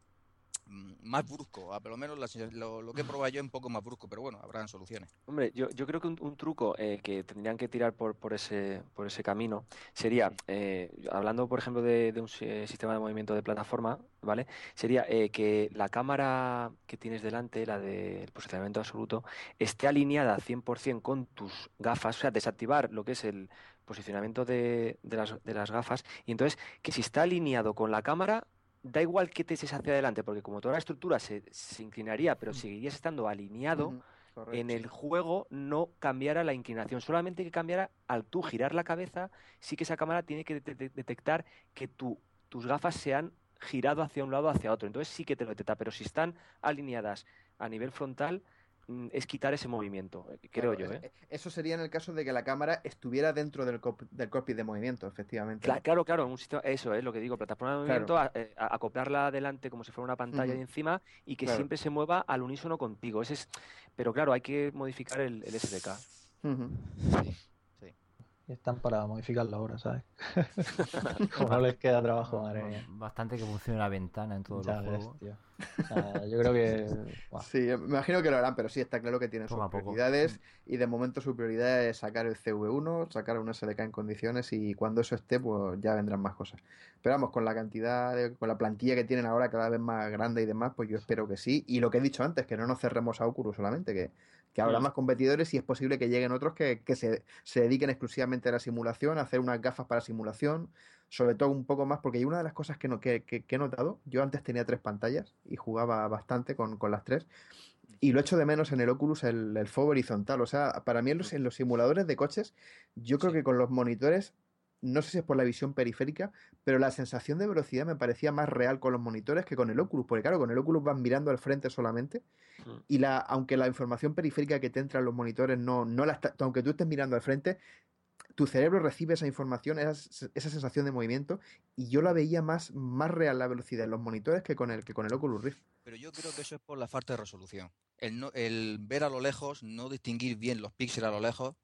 más brusco, a por lo menos lo, que he probado yo es un poco más brusco, pero bueno, habrán soluciones. Hombre, yo, yo creo que un, truco eh, que tendrían que tirar por, por, ese, por ese camino sería, eh, hablando por ejemplo de, un sistema de movimiento de plataforma, ¿vale? Sería eh, que la cámara que tienes delante, la del posicionamiento absoluto, esté alineada 100% con tus gafas, o sea, desactivar lo que es el posicionamiento de, de, las, de las gafas y entonces que si está alineado con la cámara da igual que te eches hacia adelante, porque como toda la estructura se, inclinaría, pero seguirías estando alineado, en el juego no cambiara la inclinación, solamente que cambiara al tú girar la cabeza, sí que esa cámara tiene que detectar que tu, tus gafas se han girado hacia un lado o hacia otro. Entonces sí que te lo detecta, pero si están alineadas a nivel frontal, Mm, es quitar ese movimiento, eh, creo yo. ¿eh? ¿eh? Eso sería en el caso de que la cámara estuviera dentro del, del cockpit de movimiento, efectivamente. Claro, claro, un eso es lo que digo, plataforma de movimiento, eh, acoplarla adelante como si fuera una pantalla de encima y que siempre se mueva al unísono contigo. Ese es... Pero claro, hay que modificar el, SDK. sí. Y están para modificarlo ahora, ¿sabes? Como no les queda trabajo, madre mía. Bastante que funcione la ventana en todos los juegos. yo creo que. Sí, me imagino que lo harán, pero sí está claro que tienen sus prioridades. Y de momento su prioridad es sacar el CV1, sacar un SDK en condiciones. Y cuando eso esté, pues ya vendrán más cosas. Pero vamos, con la cantidad, con la plantilla que tienen ahora cada vez más grande y demás, pues yo espero que sí. Y lo que he dicho antes, que no nos cerremos a Oculus solamente, que, que habrá más competidores y es posible que lleguen otros que, se, se dediquen exclusivamente a la simulación, a hacer unas gafas para simulación sobre todo un poco más, porque hay una de las cosas que, no, que, he notado, yo antes tenía tres pantallas y jugaba bastante con, las tres, y lo echo de menos en el Oculus el, el horizontal, o sea, para mí en los, en los simuladores de coches, yo creo que con los monitores no sé si es por la visión periférica, pero la sensación de velocidad me parecía más real con los monitores que con el Oculus, porque claro, con el Oculus van mirando al frente solamente mm. y la, aunque la información periférica que te entra en los monitores no, no la aunque tú estés mirando al frente, tu cerebro recibe esa información, esa, esa, sensación de movimiento, y yo la veía más, más real la velocidad en los monitores que con el que con el Oculus Rift. Pero yo creo que eso es por la falta de resolución. El, el ver a lo lejos, no distinguir bien los píxeles a lo lejos,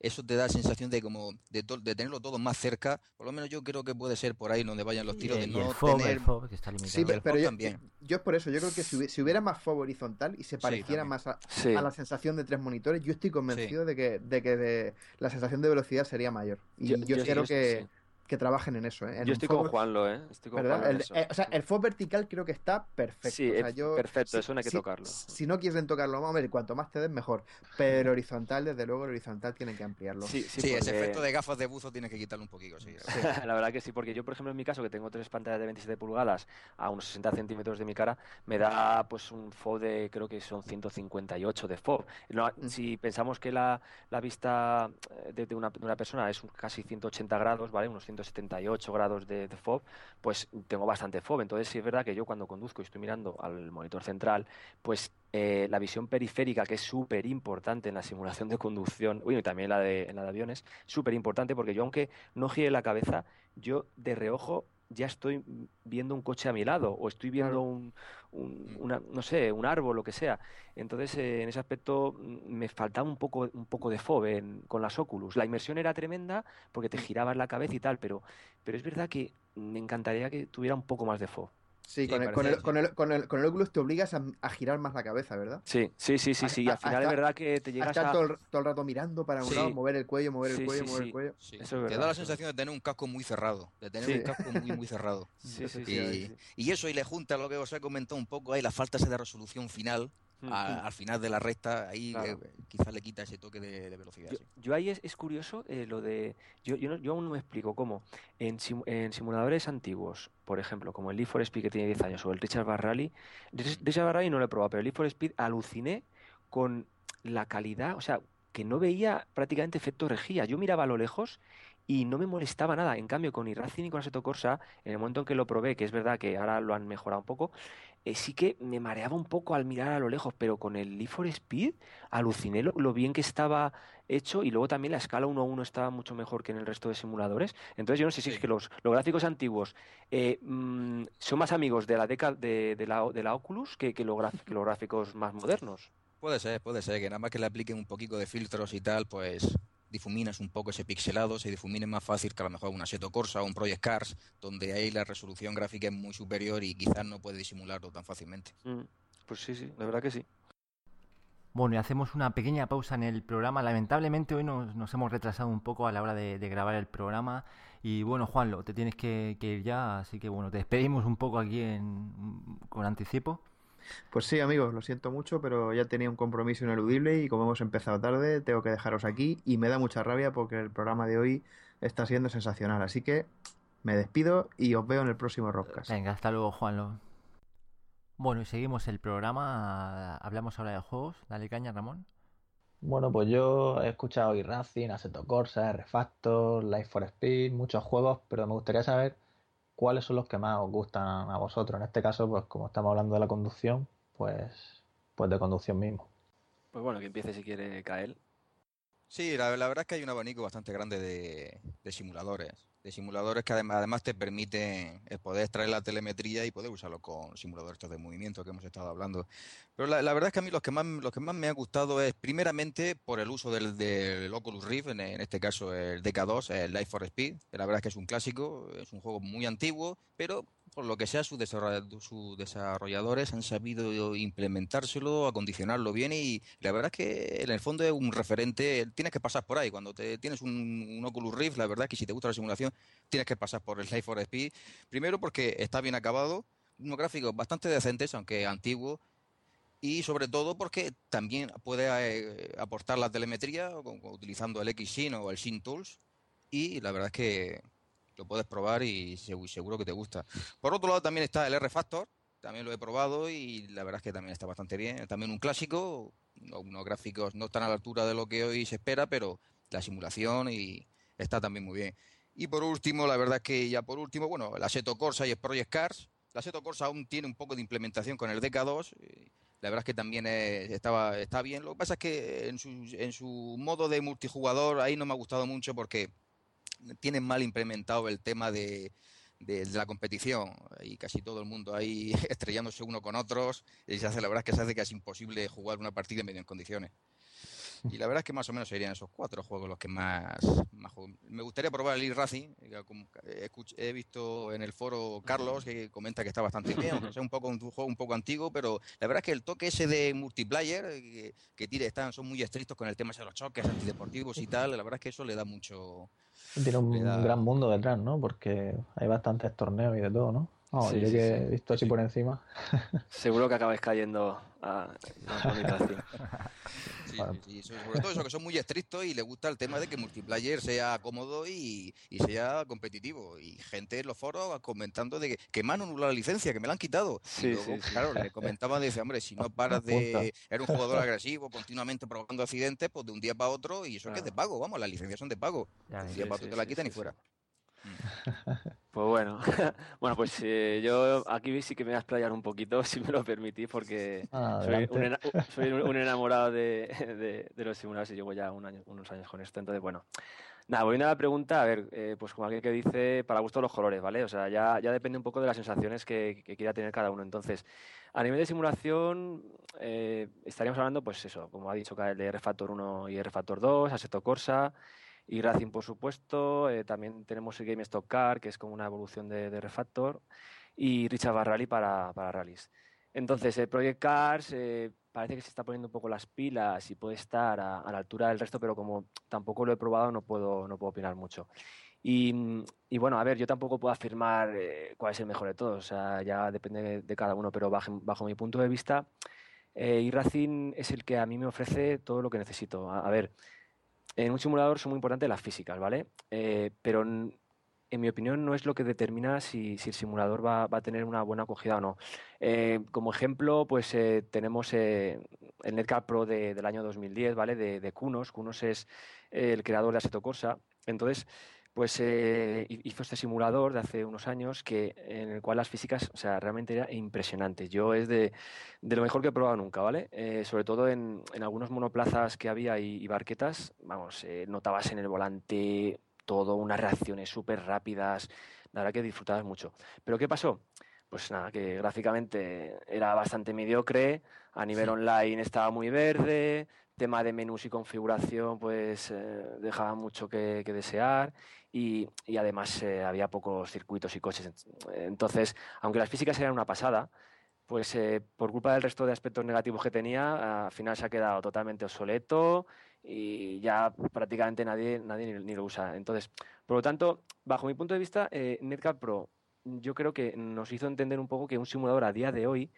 eso te da la sensación de como de, tenerlo todo más cerca. Por lo menos yo creo que puede ser por ahí donde vayan los tiros de no tener. que está limitado. Sí, pero, yo, yo, es por eso, yo creo que si, hubiera más FOB horizontal y se pareciera más a, la sensación de tres monitores, yo estoy convencido de que, de que la sensación de velocidad sería mayor. Y yo, creo que que trabajen en eso. ¿eh? yo estoy con Juanlo, ¿eh? Estoy con Juanlo el, eh, o sea, el FOB vertical creo que está perfecto. Sí, perfecto, eso no hay que tocarlo. Si no quieren tocarlo, vamos a ver, cuanto más te den, mejor. Pero horizontal, desde luego, el horizontal tienen que ampliarlo. Sí, ese efecto de gafas de buzo tiene que quitarlo un poquito, sí. la verdad que sí, porque yo, por ejemplo, en mi caso, que tengo tres pantallas de 27 pulgadas a unos 60 centímetros de mi cara, me da pues un FOB de, creo que son 158 de FOB. Mm. si pensamos que la, la vista eh, de, una, de una persona es un, casi 180 grados, ¿vale? Unos 178 grados de, FOB, pues tengo bastante FOB. Entonces sí es verdad que yo cuando conduzco y estoy mirando al monitor central, pues eh, la visión periférica, que es súper importante en la simulación de conducción, y también la de, en la de aviones, súper importante porque yo aunque no gire la cabeza, yo de reojo ya estoy viendo un coche a mi lado o estoy viendo un, no sé, un árbol, lo que sea. Entonces, eh, en ese aspecto mm, me faltaba un poco, un poco de FOB con las Oculus. La inmersión era tremenda porque te girabas la cabeza y tal, pero, pero es verdad que me encantaría que tuviera un poco más de FOB. Sí, con, el, con, el, con, el, con, el, con, el, Oculus te obligas a, girar más la cabeza, ¿verdad? Sí, sí, sí, sí, sí. Al final es verdad que te llegas a... Estar todo el, todo el rato mirando para un lado, mover el cuello, mover el cuello, mover el cuello. Eso te da la sensación de tener un casco muy cerrado, de tener un casco muy, muy cerrado. Sí, sí, y, y, eso, y le junta lo que os he comentado un poco ahí, la falta de resolución final, al final de la recta, ahí eh, quizás le quita ese toque de, velocidad. Yo, ahí es, curioso eh, lo de. Yo, yo, yo, aún no me explico cómo en, en, simuladores antiguos, por ejemplo, como el Leaf for Speed que tiene 10 años o el Richard Barrally, Richard Barrally no lo he probado, pero el Leaf for Speed aluciné con la calidad, o sea, que no veía prácticamente efecto rejilla. Yo miraba a lo lejos y no me molestaba nada. En cambio, con Irracing y con Assetto Corsa, en el momento en que lo probé, que es verdad que ahora lo han mejorado un poco, eh, sí que me mareaba un poco al mirar a lo lejos, pero con el Leaf for Speed aluciné lo, bien que estaba hecho y luego también la escala 1 a 1 estaba mucho mejor que en el resto de simuladores. Entonces yo no sé si es que los, los gráficos antiguos eh, mm, son más amigos de la década de, la, de la Oculus que, que, los gráficos más modernos. Puede ser, puede ser, que nada más que le apliquen un poquito de filtros y tal, pues difuminas un poco ese pixelado, se difumine más fácil que a lo mejor una Seto Corsa o un Project Cars, donde ahí la resolución gráfica es muy superior y quizás no puede disimularlo tan fácilmente. Mm, pues sí, sí, la verdad que sí. Bueno, y hacemos una pequeña pausa en el programa. Lamentablemente hoy nos, hemos retrasado un poco a la hora de, grabar el programa. Y bueno, Juanlo, te tienes que, ir ya, así que bueno, te despedimos un poco aquí con anticipo. Pues sí, amigos, lo siento mucho, pero ya tenía un compromiso ineludible y como hemos empezado tarde, tengo que dejaros aquí y me da mucha rabia porque el programa de hoy está siendo sensacional. Así que me despido y os veo en el próximo Rockcast. Venga, hasta luego, Juanlo. Bueno, y seguimos el programa. Hablamos ahora de juegos. Dale caña, Ramón. Bueno, pues yo he escuchado Racing, Assetto Corsa, Refactor, Life for Speed, muchos juegos, pero me gustaría saber cuáles son los que más os gustan a vosotros. En este caso, pues como estamos hablando de la conducción, pues, pues de conducción mismo. Pues bueno, que empiece si quiere Kael. Sí, la, verdad es que hay un abanico bastante grande de, simuladores de simuladores que además, te permiten eh, poder extraer la telemetría y poder usarlo con simuladores de movimiento que hemos estado hablando. Pero la, verdad es que a mí los que más, los que más me ha gustado es primeramente por el uso del, del Oculus Rift, en, este caso el DK2, el Life for Speed, la verdad es que es un clásico, es un juego muy antiguo, pero por lo que sea, sus desarrolladores han sabido implementárselo, acondicionarlo bien y la verdad es que en el fondo es un referente, tienes que pasar por ahí. Cuando te, tienes un, Oculus Rift, la verdad es que si te gusta la simulación, tienes que pasar por el Life for Speed. Primero porque está bien acabado, unos gráficos bastante decentes, aunque antiguos, y sobre todo porque también puede eh, aportar la telemetría utilizando el X-Syn o el Syn Tools y la verdad es que lo puedes probar y seguro que te gusta. Por otro lado también está el R-Factor, también lo he probado y la verdad es que también está bastante bien. También un clásico, unos gráficos no están a la altura de lo que hoy se espera, pero la simulación y está también muy bien. Y por último, la verdad es que ya por último, bueno, el Assetto Corsa y el Project Cars. El Assetto Corsa aún tiene un poco de implementación con el DK2. La verdad es que también estaba, está bien. Lo que pasa es que en su, en su modo de multijugador ahí no me ha gustado mucho porque tienen mal implementado el tema de, la competición y casi todo el mundo ahí estrellándose uno con otros y se hace la verdad es que se hace casi imposible jugar una partida en medio en condiciones. Y la verdad es que más o menos serían esos cuatro juegos los que más, Me gustaría probar el e-Racing. He visto en el foro Carlos que comenta que está bastante bien, es un poco un juego un poco antiguo, pero la verdad es que el toque ese de multiplayer que, que tire, están, son muy estrictos con el tema de los choques antideportivos y tal, la verdad es que eso le da mucho... Tiene un gran mundo detrás, ¿no? Porque hay bastantes torneos y de todo, ¿no? Yo que he visto así por encima. Seguro que acabáis cayendo a la Sí, sobre todo eso, que son muy estrictos y les gusta el tema de que multiplayer sea cómodo y, sea competitivo. Y gente en los foros comentando de que, que me han anulado la licencia, que me la han quitado. y luego, claro, le comentaban, dice, hombre, si no paras de... Eres un jugador agresivo, continuamente provocando accidentes, pues de un día para otro, y eso es que es de pago, vamos, las licencias son de pago. de un día para otro te la quitan y fuera. Pues bueno, bueno, pues eh, yo aquí sí que me voy a explayar un poquito, si me lo permitís, porque soy, un, enamorado de, los simuladores y llevo ya un año, unos años con esto. Entonces, bueno, nada, voy a la pregunta, a ver, eh, pues como alguien que dice, para gusto los colores, ¿vale? O sea, ya, ya depende un poco de las sensaciones que, quiera tener cada uno. Entonces, a nivel de simulación, eh, estaríamos hablando, pues eso, como ha dicho el de R-Factor 1 y R-Factor 2, Assetto Corsa y Racing, por supuesto. Eh, también tenemos el Game Stock Car, que es como una evolución de, Refactor, y Richard Barrali para, para rallies. Entonces, el Project Cars eh, parece que se está poniendo un poco las pilas y puede estar a, la altura del resto, pero como tampoco lo he probado, no puedo, no puedo opinar mucho. Y, bueno, a ver, yo tampoco puedo afirmar eh, cuál es el mejor de todos, o sea, ya depende de, cada uno, pero bajo, bajo mi punto de vista, eh, Racing es el que a mí me ofrece todo lo que necesito. a ver, en un simulador son muy importantes las físicas, ¿vale? Eh, pero en, mi opinión no es lo que determina si, el simulador va, a tener una buena acogida o no. Eh, como ejemplo, pues eh, tenemos el Netcar Pro del año 2010, ¿vale? De, de Kunos. Kunos es el creador de Assetto Corsa. Entonces, pues eh, hizo este simulador de hace unos años que en el cual las físicas, o sea, realmente era impresionante. Yo es de, lo mejor que he probado nunca, ¿vale? Eh, sobre todo en, algunos monoplazas que había y, barquetas, vamos, eh, notabas en el volante todo, unas reacciones súper rápidas, la verdad que disfrutabas mucho. Pero ¿qué pasó? Pues nada, que gráficamente era bastante mediocre, a nivel online estaba muy verde, tema de menús y configuración pues dejaba mucho que desear y, además eh, había pocos circuitos y coches. Entonces, aunque las físicas eran una pasada, pues eh, por culpa del resto de aspectos negativos que tenía, al final se ha quedado totalmente obsoleto y ya prácticamente nadie, nadie ni, lo usa. Entonces, por lo tanto, bajo mi punto de vista, eh, Netcap Pro yo creo que nos hizo entender un poco que un simulador a día de hoy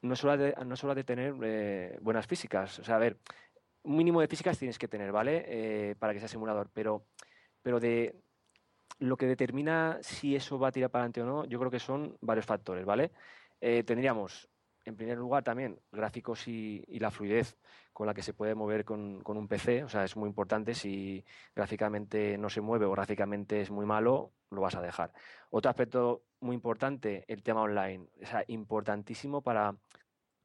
no solo ha de, no solo tener buenas físicas. O sea, a ver, un mínimo de físicas tienes que tener, ¿vale? para que sea simulador, pero, pero de, lo que determina si eso va a tirar para adelante o no, yo creo que son varios factores, ¿vale? Eh, tendríamos, en primer lugar, también gráficos y, la fluidez con la que se puede mover con, un PC, o sea, es muy importante. Si gráficamente no se mueve o gráficamente es muy malo, lo vas a dejar. Otro aspecto muy importante, el tema online, o sea, importantísimo para,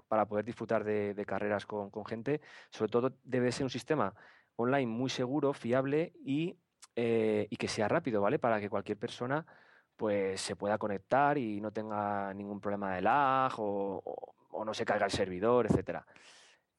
para poder disfrutar de, carreras con, gente. Sobre todo, debe ser un sistema online muy seguro, fiable y eh, y que sea rápido, ¿vale? Para que cualquier persona pues se pueda conectar y no tenga ningún problema de lag o, no se carga el servidor, etcétera.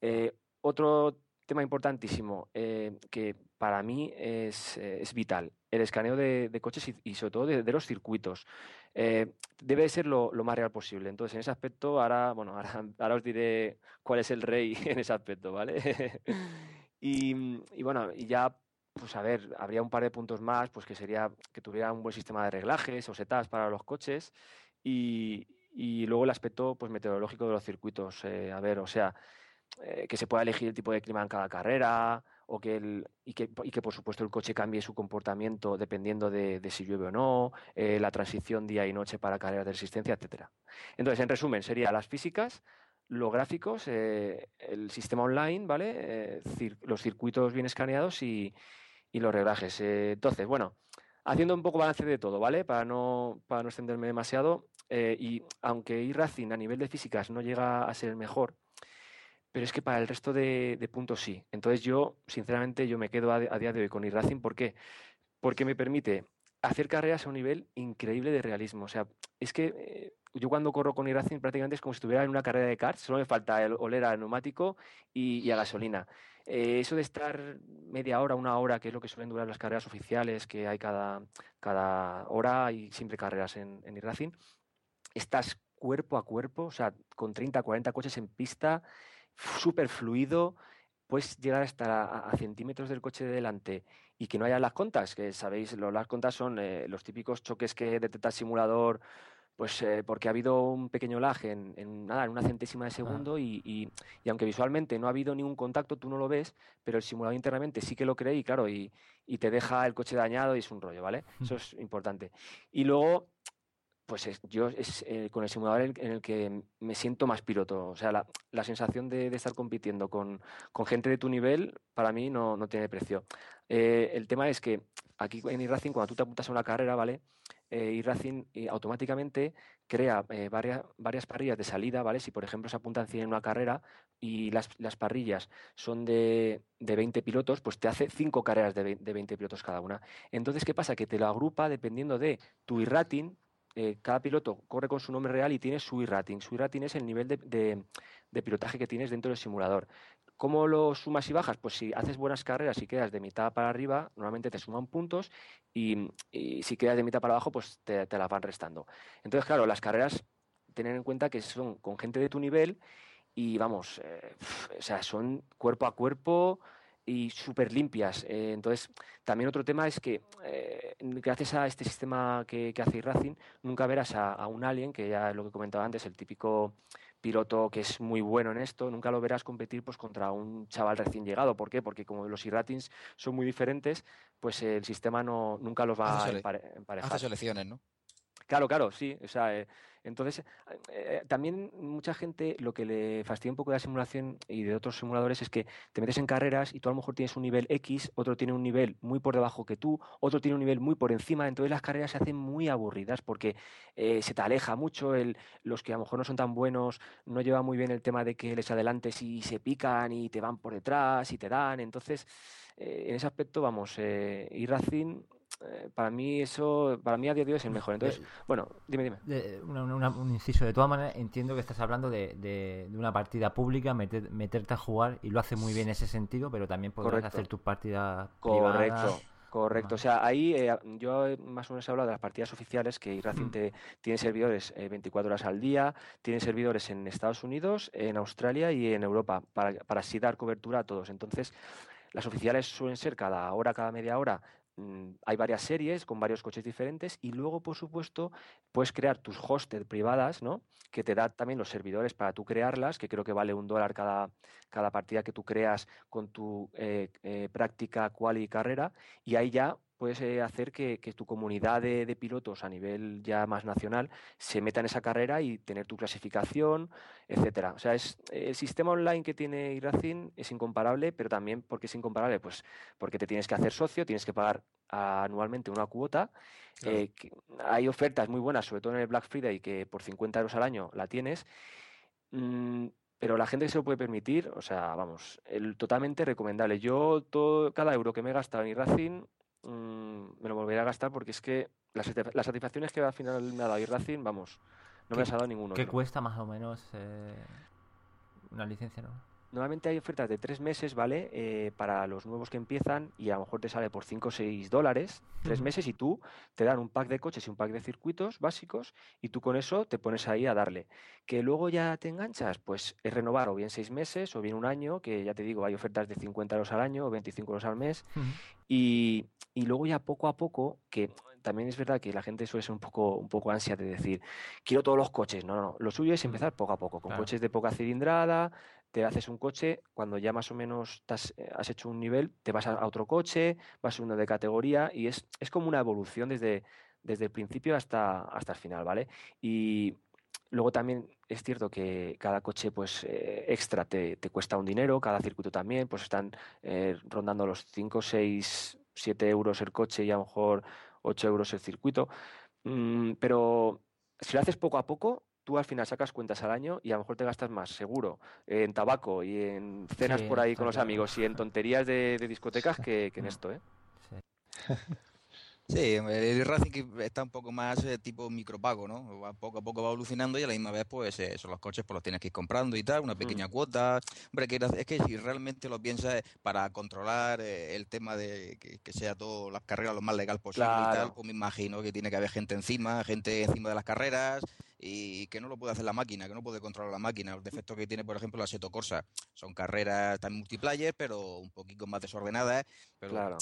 Eh, otro tema importantísimo eh, que para mí es, vital, el escaneo de, coches y, sobre todo de, los circuitos. debe ser lo, más real posible. Entonces, en ese aspecto, ahora, bueno, ahora, ahora os diré cuál es el rey en ese aspecto, ¿vale? y, y, bueno, y ya pues a ver, habría un par de puntos más, pues que sería que tuviera un buen sistema de reglajes o setas para los coches y, luego el aspecto pues meteorológico de los circuitos. Eh, a ver, o sea, eh, que se pueda elegir el tipo de clima en cada carrera o que el, y, que, y que por supuesto el coche cambie su comportamiento dependiendo de, si llueve o no, eh, la transición día y noche para carreras de resistencia, etcétera. Entonces, en resumen, sería las físicas, los gráficos, el sistema online, ¿vale? los circuitos bien escaneados y, y los reglajes. Eh, entonces, bueno, haciendo un poco balance de todo, ¿vale? Para no, para no extenderme demasiado. Eh, y aunque iRacing a nivel de físicas no llega a ser el mejor, pero es que para el resto de, puntos sí. Entonces yo, sinceramente, yo me quedo a, día de hoy con iRacing. ¿Por qué? Porque me permite hacer carreras a un nivel increíble de realismo. O sea, es que eh, yo cuando corro con iRacing prácticamente es como si estuviera en una carrera de karts, solo me falta el oler al neumático y, a gasolina. Eh, eso de estar media hora, una hora, que es lo que suelen durar las carreras oficiales, que hay cada, cada hora y siempre carreras en, en iRacing, estás cuerpo a cuerpo, o sea, con 30, 40 coches en pista, súper fluido, puedes llegar hasta a, centímetros del coche de delante y que no haya las contas, que sabéis, las contas son eh, los típicos choques que detecta el simulador, pues eh, porque ha habido un pequeño lag en, nada, en una centésima de segundo y, y, aunque visualmente no ha habido ningún contacto, tú no lo ves, pero el simulador internamente sí que lo cree y claro, y, y te deja el coche dañado y es un rollo, ¿vale? Eso es importante. Y luego pues yo es eh, con el simulador en, el que me siento más piloto. O sea, la, sensación de, estar compitiendo con, gente de tu nivel, para mí no, tiene precio. Eh, el tema es que aquí en iRacing, cuando tú te apuntas a una carrera, ¿vale? Eh, iRacing eh, automáticamente crea varias, varias parrillas de salida, ¿vale? Si, por ejemplo, se apuntan 100 en una carrera y las, parrillas son de, de, 20 pilotos, pues te hace 5 carreras de, de 20 pilotos cada una. Entonces, ¿qué pasa? Que te lo agrupa dependiendo de tu iRating, eh, cada piloto corre con su nombre real y tiene su e-rating. Su e-rating es el nivel de, pilotaje que tienes dentro del simulador. ¿Cómo lo sumas y bajas? Pues si haces buenas carreras y quedas de mitad para arriba, normalmente te suman puntos y, si quedas de mitad para abajo, pues te, las van restando. Entonces, claro, las carreras, tener en cuenta que son con gente de tu nivel y vamos, eh, o sea, son cuerpo a cuerpo, y súper limpias. Eh, entonces, también otro tema es que eh, gracias a este sistema que, hace Racing, nunca verás a, un alien, que ya es lo que comentaba antes, el típico piloto que es muy bueno en esto, nunca lo verás competir pues contra un chaval recién llegado. ¿Por qué? Porque como los e-ratings son muy diferentes, pues el sistema no nunca los va a emparejar. Hace selecciones, ¿no? Claro, claro, sí. O sea, eh, entonces, eh, también mucha gente lo que le fastidia un poco de la simulación y de otros simuladores es que te metes en carreras y tú a lo mejor tienes un nivel X, otro tiene un nivel muy por debajo que tú, otro tiene un nivel muy por encima, entonces las carreras se hacen muy aburridas porque eh, se te aleja mucho, el, los que a lo mejor no son tan buenos no llevan muy bien el tema de que les adelantes y se pican y te van por detrás y te dan, entonces en ese aspecto, vamos, eh, y Racing eh, para mí eso, para mí a día de hoy es el mejor. Entonces, bueno, dime, dime. un inciso, de todas maneras entiendo que estás hablando de, de, una partida pública, meterte a jugar y lo hace muy bien en ese sentido, pero también podrás hacer tus partidas Correcto. Correcto, o sea, ahí eh, yo más o menos he hablado de las partidas oficiales que Racing mm. tiene servidores 24 horas al día, tiene servidores en Estados Unidos, en Australia y en Europa, para, para así dar cobertura a todos. Entonces, las oficiales suelen ser cada hora, cada media hora, Mm, hay varias series con varios coches diferentes y luego, por supuesto, puedes crear tus hosted privadas, ¿no? Que te da también los servidores para tú crearlas, que creo que vale un dólar cada, cada partida que tú creas con tu eh, eh, práctica, cual y carrera. Y ahí ya puedes eh, hacer que, tu comunidad de, pilotos a nivel ya más nacional se meta en esa carrera y tener tu clasificación, etcétera. O sea, es, el sistema online que tiene iRacing es incomparable, pero también porque es incomparable, pues porque te tienes que hacer socio, tienes que pagar anualmente una cuota. Eh, hay ofertas muy buenas, sobre todo en el Black Friday, que por 50 euros al año la tienes. Mm, pero la gente que se lo puede permitir, o sea, vamos, el, totalmente recomendable. Yo, todo, cada euro que me he gastado en iRacing, Mm, me lo volveré a gastar porque es que las, satisfacciones que al final me ha dado Racing, vamos, no me ha dado ninguno. ¿Qué cuesta más o menos eh, una licencia? ¿no? Normalmente hay ofertas de tres meses, ¿vale? Eh, para los nuevos que empiezan y a lo mejor te sale por 5 o 6 dólares, tres meses y tú te dan un pack de coches y un pack de circuitos básicos y tú con eso te pones ahí a darle. Que luego ya te enganchas, pues es renovar o bien seis meses o bien un año, que ya te digo, hay ofertas de 50 euros al año o 25 euros al mes. y, y luego ya poco a poco, que también es verdad que la gente suele ser un poco, un poco ansia de decir, quiero todos los coches. No, no, lo suyo es empezar poco a poco, con coches de poca cilindrada, te haces un coche, cuando ya más o menos eh, has, hecho un nivel, te vas a, otro coche, vas uno de categoría y es, es como una evolución desde, desde el principio hasta, hasta el final, ¿vale? Y luego también es cierto que cada coche pues eh, extra te, te, cuesta un dinero, cada circuito también, pues están eh, rondando los 5, 6, 7 euros el coche y a lo mejor 8 euros el circuito. Mm, pero si lo haces poco a poco, tú al final sacas cuentas al año y a lo mejor te gastas más, seguro, en tabaco y en cenas por ahí con los amigos y en tonterías de, discotecas que, en esto, ¿eh? Sí, el Racing está un poco más eh, tipo micropago, ¿no? Va, poco a poco va evolucionando y a la misma vez, pues, eh, son los coches pues los tienes que ir comprando y tal, una pequeña Mm. cuota. Hombre, que es que si realmente lo piensas para controlar eh, el tema de que, que sea todo las carreras lo más legal posible y Claro. tal, pues me imagino que tiene que haber gente encima, gente encima de las carreras y que no lo puede hacer la máquina, que no puede controlar la máquina. Los defectos que tiene, por ejemplo, la Seto Corsa son carreras tan multiplayer, pero un poquito más desordenadas, pero Claro.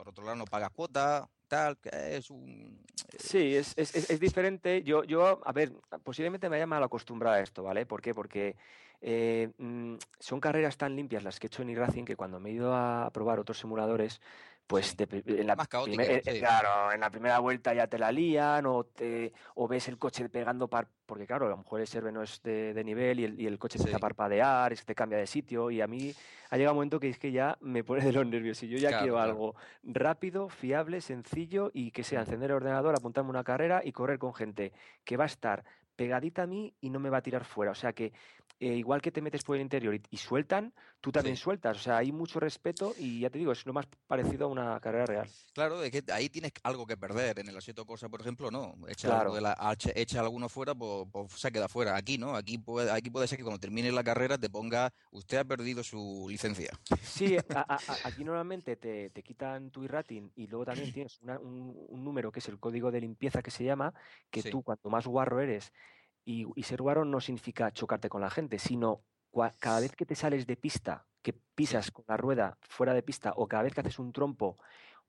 Por otro lado no pagas cuota, tal, que es un... Sí, es, es, es- es diferente. Yo, yo, a ver, posiblemente me haya mal acostumbrado a esto, ¿vale? ¿Por qué? Porque eh, mm, son carreras tan limpias las que he hecho en iRacing que cuando me he ido a probar otros simuladores, pues Sí. pri- en la primer- sí. claro, en la primera vuelta ya te la lían o, te, o ves el coche pegando par, porque claro, a lo mejor el serve no es de, de nivel y el, y el coche empieza a Sí. parpadear, es que te cambia de sitio y a mí ha llegado un momento que es que ya me pone de los nervios y yo ya Claro, quiero claro. algo rápido, fiable, sencillo y que sea encender el ordenador, apuntarme una carrera y correr con gente que va a estar pegadita a mí y no me va a tirar fuera. O sea que eh, igual que te metes por el interior y, y sueltan, tú también Sí. sueltas. O sea, hay mucho respeto y ya te digo, es lo más parecido a una carrera real. Claro, es que ahí tienes algo que perder. En el Assetto Corsa, por ejemplo, no. Echa, Claro. algo de la, echa, echa alguno fuera, pues, pues se queda fuera. Aquí no. Aquí puede, aquí puede ser que cuando termine la carrera te ponga, usted ha perdido su licencia. Sí, a- a- a- aquí normalmente te, te quitan tu iRating y luego también tienes una- un, un número que es el código de limpieza que se llama, que Sí. tú cuanto más guarro eres, y, y ser guarro no significa chocarte con la gente, sino cada vez que te sales de pista, que pisas con la rueda fuera de pista, o cada vez que haces un trompo,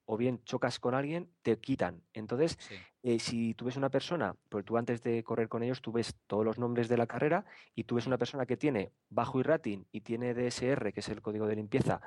o bien chocas con alguien, te quitan. Entonces, Sí. eh, si tú ves una persona, pues tú antes de correr con ellos, tú ves todos los nombres de la carrera y tú ves una persona que tiene bajo iRating y tiene DSR, que es el código de limpieza,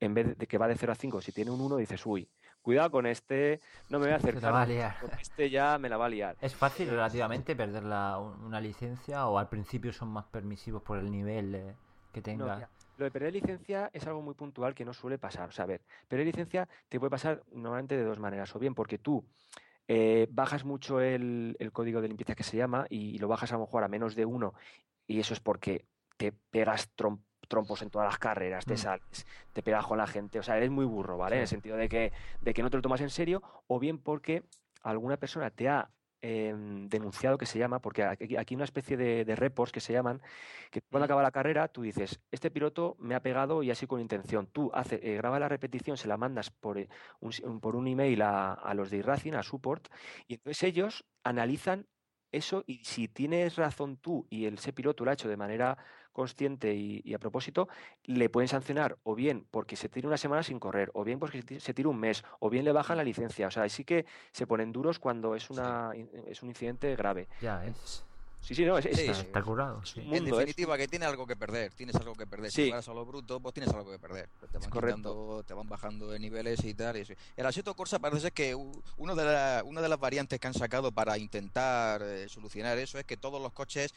en vez de que va de 0 a 5, si tiene un 1, dices, uy, cuidado con este, no me voy a la va a acercar, liar. con este ya me la va a liar. ¿Es fácil relativamente perder la- una licencia o al principio son más permisivos por el nivel eh, que tenga? lo de perder licencia es algo muy puntual que no suele pasar. O sea, a ver, perder licencia te puede pasar normalmente de dos maneras. O bien porque tú eh, bajas mucho el, el código de limpieza que se llama y, lo bajas a lo mejor a menos de uno y eso es porque te pegas trom- trompos en todas las carreras, te Mm. sales, te pegas con la gente. O sea, eres muy burro, ¿vale? En el sentido de que, de que no te lo tomas en serio o bien porque alguna persona te ha em, denunciado que se llama, porque aquí aquí hay una especie de, de reports que se llaman, que cuando Mm. acaba la carrera, tú dices, este piloto me ha pegado y así con intención. Tú hace, eh, graba la repetición, se la mandas por, eh, un, por un email a, a los de iRacing, a Support, y entonces ellos analizan eso y si tienes razón tú y el, ese piloto lo ha hecho de manera consciente y, y a propósito, le pueden sancionar o bien porque se tire una semana sin correr, o bien porque se tire un mes, o bien le bajan la licencia. O sea, sí que se ponen duros cuando es, Sí. una, es un incidente grave. Ya, es. Sí, sí, no, es, Sí, Está, está curado, En es definitiva, que tienes algo que perder, tienes algo que perder. Sí. Si juegas a lo bruto, pues tienes algo que perder. Te Es van quitando, te van bajando de niveles y tal. y eso. El Assetto Corsa parece ser que uno de la- una de las variantes que han sacado para intentar eh, solucionar eso es que todos los coches,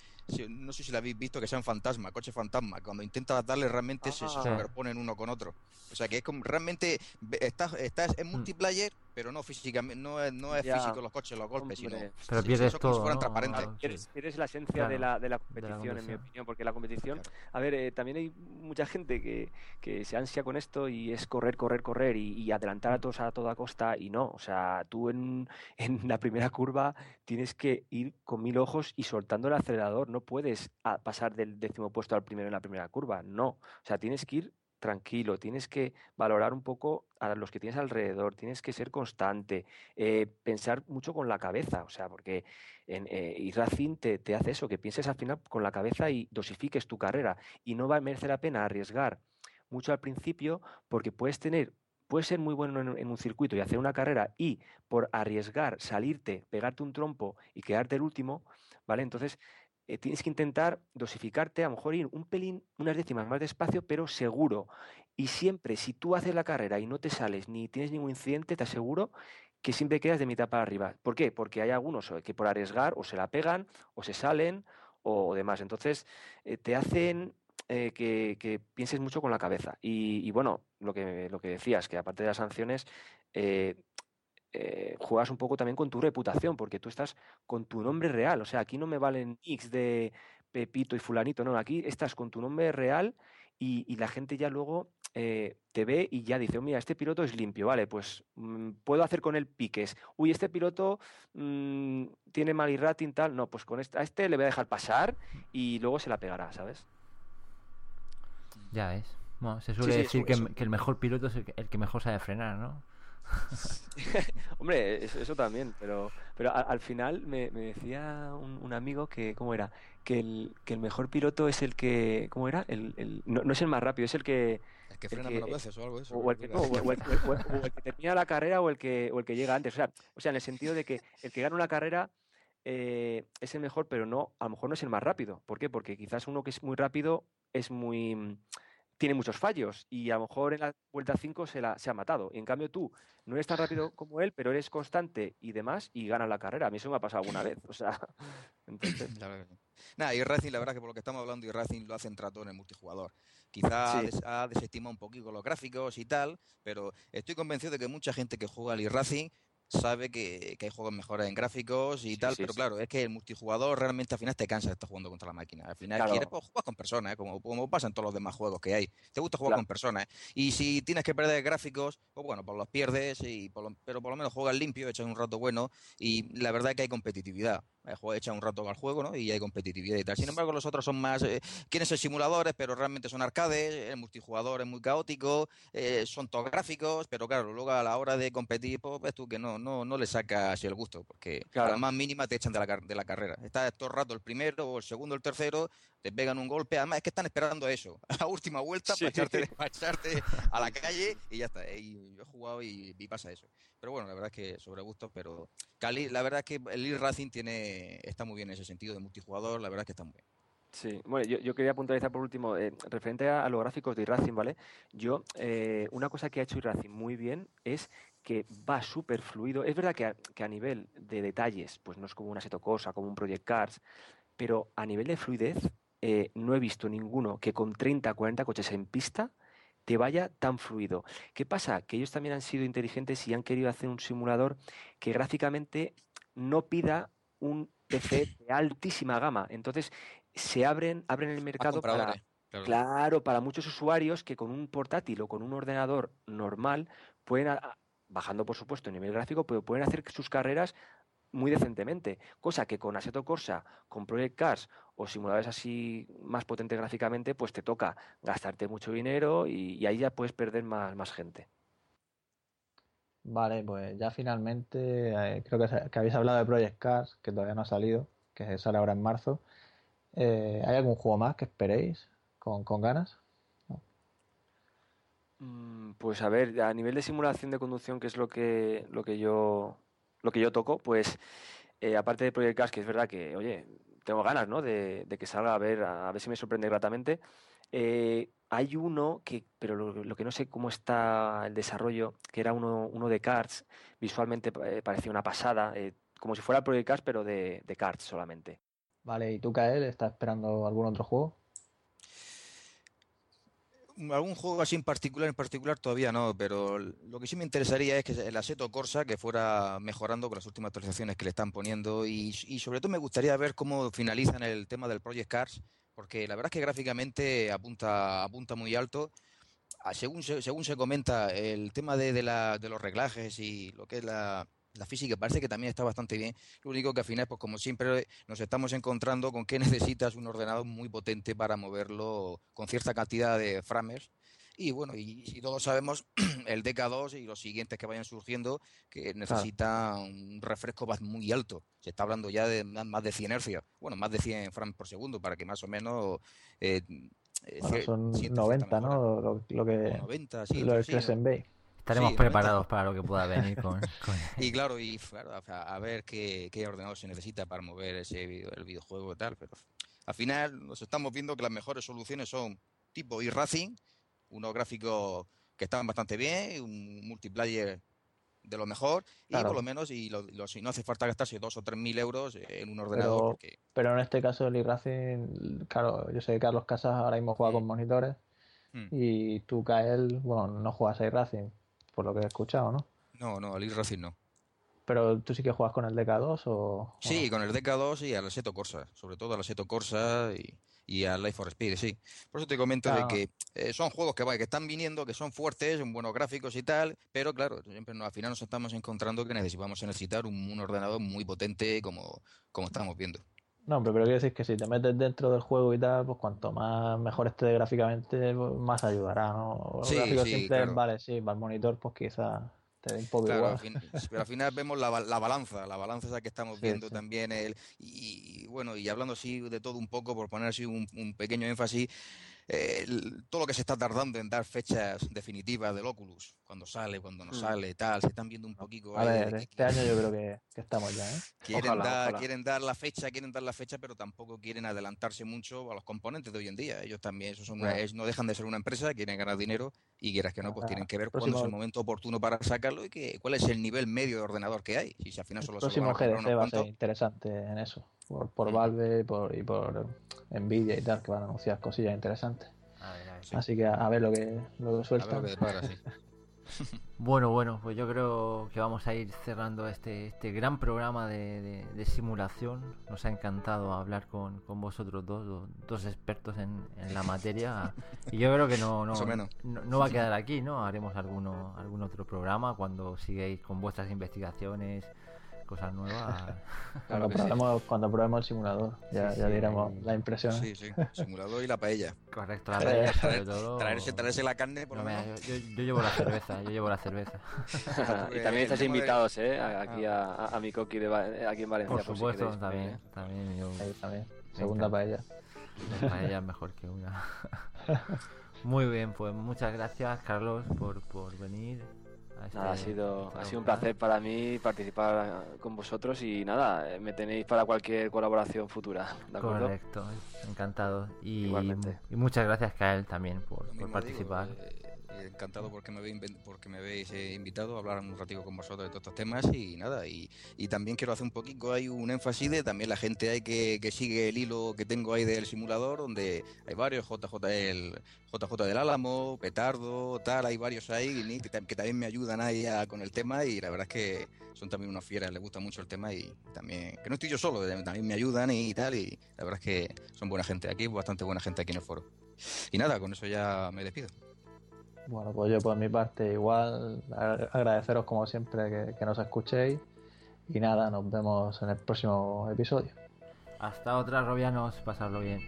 no sé si lo habéis visto, que sean fantasma, coches fantasma. Cuando intentas darle realmente se, se Ah. superponen uno con otro. O sea que es como realmente estás, estás Mm. en multiplayer, pero no físicamente, no es, no es Ya. físico los coches, los golpes, sino. Pero sí, pierdes son como si todo, fueran ¿no? transparentes. Ah, Pierdes, sí. pierdes la esencia de, la, de la de la competición, en mi opinión, porque la competición, Claro. a ver, eh, también hay mucha gente que, que se ansia con esto y es correr, correr, correr y, y adelantar a todos a toda costa y no, o sea, tú en, en la primera curva tienes que ir con mil ojos y soltando el acelerador, no puedes ah, pasar del décimo puesto al primero en la primera curva, no, o sea, tienes que ir tranquilo, tienes que valorar un poco a los que tienes alrededor, tienes que ser constante, eh, pensar mucho con la cabeza, o sea, porque en, eh, y Racing te, hace eso, que pienses al final con la cabeza y dosifiques tu carrera. Y no va a merecer la pena arriesgar mucho al principio porque puedes tener, puedes ser muy bueno en, en un circuito y hacer una carrera y por arriesgar, salirte, pegarte un trompo y quedarte el último, ¿vale? Entonces eh, tienes que intentar dosificarte, a lo mejor ir un pelín, unas décimas más despacio, pero seguro. Y siempre, si tú haces la carrera y no te sales ni tienes ningún incidente, te aseguro que siempre quedas de mitad para arriba. ¿Por qué? Porque hay algunos eh, que por arriesgar o se la pegan o se salen o demás. Entonces, eh, te hacen que, pienses mucho con la cabeza. Y, bueno, lo que, lo que decías, que aparte de las sanciones, eh, juegas un poco también con tu reputación, porque tú estás con tu nombre real. O sea, aquí no me valen nicks de Pepito y Fulanito, no, aquí estás con tu nombre real y, y la gente ya luego eh, te ve y ya dice, mira, este piloto es limpio, vale, pues mm, puedo hacer con él piques. Uy, este piloto mm, tiene mal y rating, tal. No, pues con este, a este le voy a dejar pasar y luego se la pegará, ¿sabes? Ya es. Bueno, se suele sí, decir que el mejor piloto es el que, el que mejor sabe frenar, ¿no? Hombre, eso, eso también, pero, pero al final me, me decía un, un amigo que, ¿cómo era? Que el, que el mejor piloto es el que, ¿cómo era? El, el- no, no es el más rápido, es el que, El frena que- menos veces o algo de eso. o el que, no, o- o el- o el- o- o el que termina la carrera o el que, o el que llega antes. O sea, o sea, en el sentido de que el que gana una carrera eh, es el mejor, pero no, a lo mejor no es el más rápido. ¿Por qué? Porque quizás uno que es muy rápido es muy tiene muchos fallos y a lo mejor en la vuelta 5 se, la, se ha matado. Y en cambio tú no eres tan rápido como él, pero eres constante y demás y ganas la carrera. A mí eso me ha pasado alguna vez. O sea, entonces, La. Nada, y Racing, la verdad que por lo que estamos hablando, y Racing lo ha centrado todo en el multijugador. Quizá ha Sí. des- ha desestimado un poquito los gráficos y tal, pero estoy convencido de que mucha gente que juega al e-Racing sabe que, que hay juegos mejores en gráficos y Sí, tal, sí, pero sí. claro, es que el multijugador realmente al final te cansa de estar jugando contra la máquina. Al final Claro. quieres pues, jugar con personas, ¿eh? como, como pasa en todos los demás juegos que hay. Te gusta jugar Claro. con personas. ¿eh? Y si tienes que perder gráficos, pues bueno, pues los pierdes, y por lo- pero por lo menos juegas limpio, echas un rato bueno y la verdad es que hay competitividad. Eh, Echas un rato al juego, ¿no? Y hay competitividad y tal. Sin embargo, los otros son más, eh, quieren ser simuladores, pero realmente son arcades, el multijugador es muy caótico, eh, son todos gráficos, pero claro, luego a la hora de competir, pues ves tú que no, no, no le sacas el gusto, porque a Claro. la más mínima te echan de la, de la carrera. Estás todo el rato el primero o el segundo o el tercero, te pegan un golpe, además es que están esperando eso, a la última vuelta Sí. para, echarte, para echarte a la calle y ya está. Y yo he jugado y, y pasa eso. Pero bueno, la verdad es que sobre gustos, pero Cali, la verdad es que el e Racing tiene, está muy bien en ese sentido de multijugador, la verdad es que está muy bien. Sí, bueno, yo, yo quería puntualizar por último, eh, referente a, a los gráficos de iRacing, ¿vale? Yo, eh, una cosa que ha hecho iRacing muy bien es que va súper fluido. Es verdad que a, que a nivel de detalles, pues no es como una Seto Corsa, como un Project Cars, pero a nivel de fluidez, eh, no he visto ninguno que con 30, 40 coches en pista te vaya tan fluido. ¿Qué pasa? Que ellos también han sido inteligentes y han querido hacer un simulador que gráficamente no pida un PC de altísima gama. Entonces, se abren, abren el mercado para, claro. claro, para muchos usuarios que con un portátil o con un ordenador normal pueden, bajando por supuesto el nivel gráfico, pero pueden hacer sus carreras muy decentemente, cosa que con Assetto Corsa, con Project Cars o simuladores así más potentes gráficamente, pues te toca gastarte mucho dinero y, y ahí ya puedes perder más, más gente. Vale, pues ya finalmente eh, creo que habéis hablado de Project Cars, que todavía no ha salido, que sale ahora en marzo. Eh, ¿hay algún juego más que esperéis con, con ganas? Mm, Pues a ver, a nivel de simulación de conducción, que es lo que, lo que yo lo que yo toco, pues eh, aparte de Project Cars, que es verdad que, oye, tengo ganas, ¿no? De, de que salga a ver, a ver si me sorprende gratamente. Eh, hay uno que, pero lo, lo que no sé cómo está el desarrollo, que era uno, uno de Cars, visualmente eh, parecía una pasada, como si fuera Project Cars, pero de, de Cars solamente. Vale, ¿y tú, Kael, estás esperando algún otro juego? Algún juego así en particular, en particular todavía no, pero lo que sí me interesaría es que el Assetto Corsa que fuera mejorando con las últimas actualizaciones que le están poniendo y, y sobre todo me gustaría ver cómo finalizan el tema del Project Cars, porque la verdad es que gráficamente apunta, apunta muy alto. Ah, Según se, según se comenta, el tema de, de la- de los reglajes y lo que es la, la física parece que también está bastante bien. Lo único que al final, pues como siempre, nos estamos encontrando con que necesitas un ordenador muy potente para moverlo con cierta cantidad de frames. Y bueno, y, y todos sabemos el DK2 y los siguientes que vayan surgiendo que necesitan un refresco muy alto. Se está hablando ya de más de 100 hercios. Bueno, más de 100 frames por segundo para que más o menos... eh, eh, Bueno, son sienta 90, cierta mejora. ¿no? Lo, lo que, O 90, sí, lo del sí, Crescent Bay. Estaremos Sí, preparados para lo que pueda venir con, con- Y claro, y claro, a, a ver qué, qué ordenador se necesita para mover ese video- el videojuego y tal, pero al final nos estamos viendo que las mejores soluciones son tipo iRacing, unos gráficos que están bastante bien, un multiplayer de lo mejor, y por lo menos, y lo, lo- si no hace falta gastarse dos o tres mil euros en un ordenador, Pero, porque pero en este caso el iRacing, claro, yo sé que Carlos Casas ahora mismo juega Mm. con monitores Mm. y tú, Kael, bueno, no juegas a iRacing, por lo que he escuchado, ¿no? no, no, al iRacing no. Pero tú sí que juegas con el DK2 o... o Sí, no? con el DK2 y al Assetto Corsa, sobre todo al Assetto Corsa y, y al Life for Speed, sí. Por eso te comento de que eh, son juegos que, que están viniendo, que son fuertes, son buenos gráficos y tal, pero claro, siempre al final nos estamos encontrando que necesitamos necesitar un, ordenador muy potente como, como estamos viendo. No, pero quiero decir que si te metes dentro del juego y tal, pues cuanto más mejor esté gráficamente, pues más ayudará, ¿no? sí, sí, vale, sí, para el monitor, pues quizá pero al final vemos la, balanza, la balanza esa que estamos viendo también. El, y, bueno, y hablando así de todo un poco, por poner así un, un pequeño énfasis, eh, todo lo que se está tardando en dar fechas definitivas del Oculus, cuando sale, cuando no mm. sale, tal, se están viendo un poquito. A ver, este año yo creo que, estamos ya, ¿eh? Quieren, dar, quieren dar la fecha, quieren dar la fecha, pero tampoco quieren adelantarse mucho a los componentes de hoy en día. Ellos también, eso son no dejan de ser una empresa, quieren ganar dinero y quieras que no, pues tienen que ver cuándo es el momento oportuno para sacarlo y que, cuál es el nivel medio de ordenador que hay. Si al final solo el próximo GDC va a ser interesante en eso, por, por Valve por, y por Nvidia y tal, que van a anunciar cosillas interesantes. Así que a, ver lo que, lo suelta. bueno, bueno, pues yo creo que vamos a ir cerrando este, este gran programa de, simulación. Nos ha encantado hablar con, vosotros dos, dos, expertos en, la materia. Y yo creo que no, no, no, va a quedar aquí, ¿no? Haremos alguno, algún otro programa cuando sigáis con vuestras investigaciones cosas nuevas. cuando, probemos, cuando, probemos, el simulador, ya, ya diremos la impresión. Sí, sí, simulador y la paella. Correcto, la paella sobre todo. Traerse, traerse la carne, por no, yo, yo, llevo la cerveza, yo llevo la cerveza. y también estás invitados, ¿eh? Aquí a, a, mi coqui de, aquí en Valencia. Por supuesto, también, también, yo... también. Segunda paella. La paella es mejor que una. Muy bien, pues muchas gracias, Carlos, por, por venir ha este sido, ha sido un placer para mí participar con vosotros y nada, me tenéis para cualquier colaboración futura. Correcto, encantado. Y, y muchas gracias, Kael, también por, participar. Eh, encantado porque me, habéis, eh, invitado a hablar un ratito con vosotros de todos estos temas y nada, y, también quiero hacer un poquito, hay un énfasis de también la gente hay que, sigue el hilo que tengo ahí del simulador, donde hay varios, JJ, el, JJ del Álamo, Petardo, tal, hay varios ahí que, que también me ayudan ahí con el tema y la verdad es que son también unas fieras, les gusta mucho el tema y también, que no estoy yo solo, también me ayudan y tal, y la verdad es que son buena gente aquí, bastante buena gente aquí en el foro. Y nada, con eso ya me despido. Bueno, pues yo por mi parte igual agradeceros como siempre que, nos escuchéis y nada, nos vemos en el próximo episodio. Hasta otra, Robianos, pasarlo bien.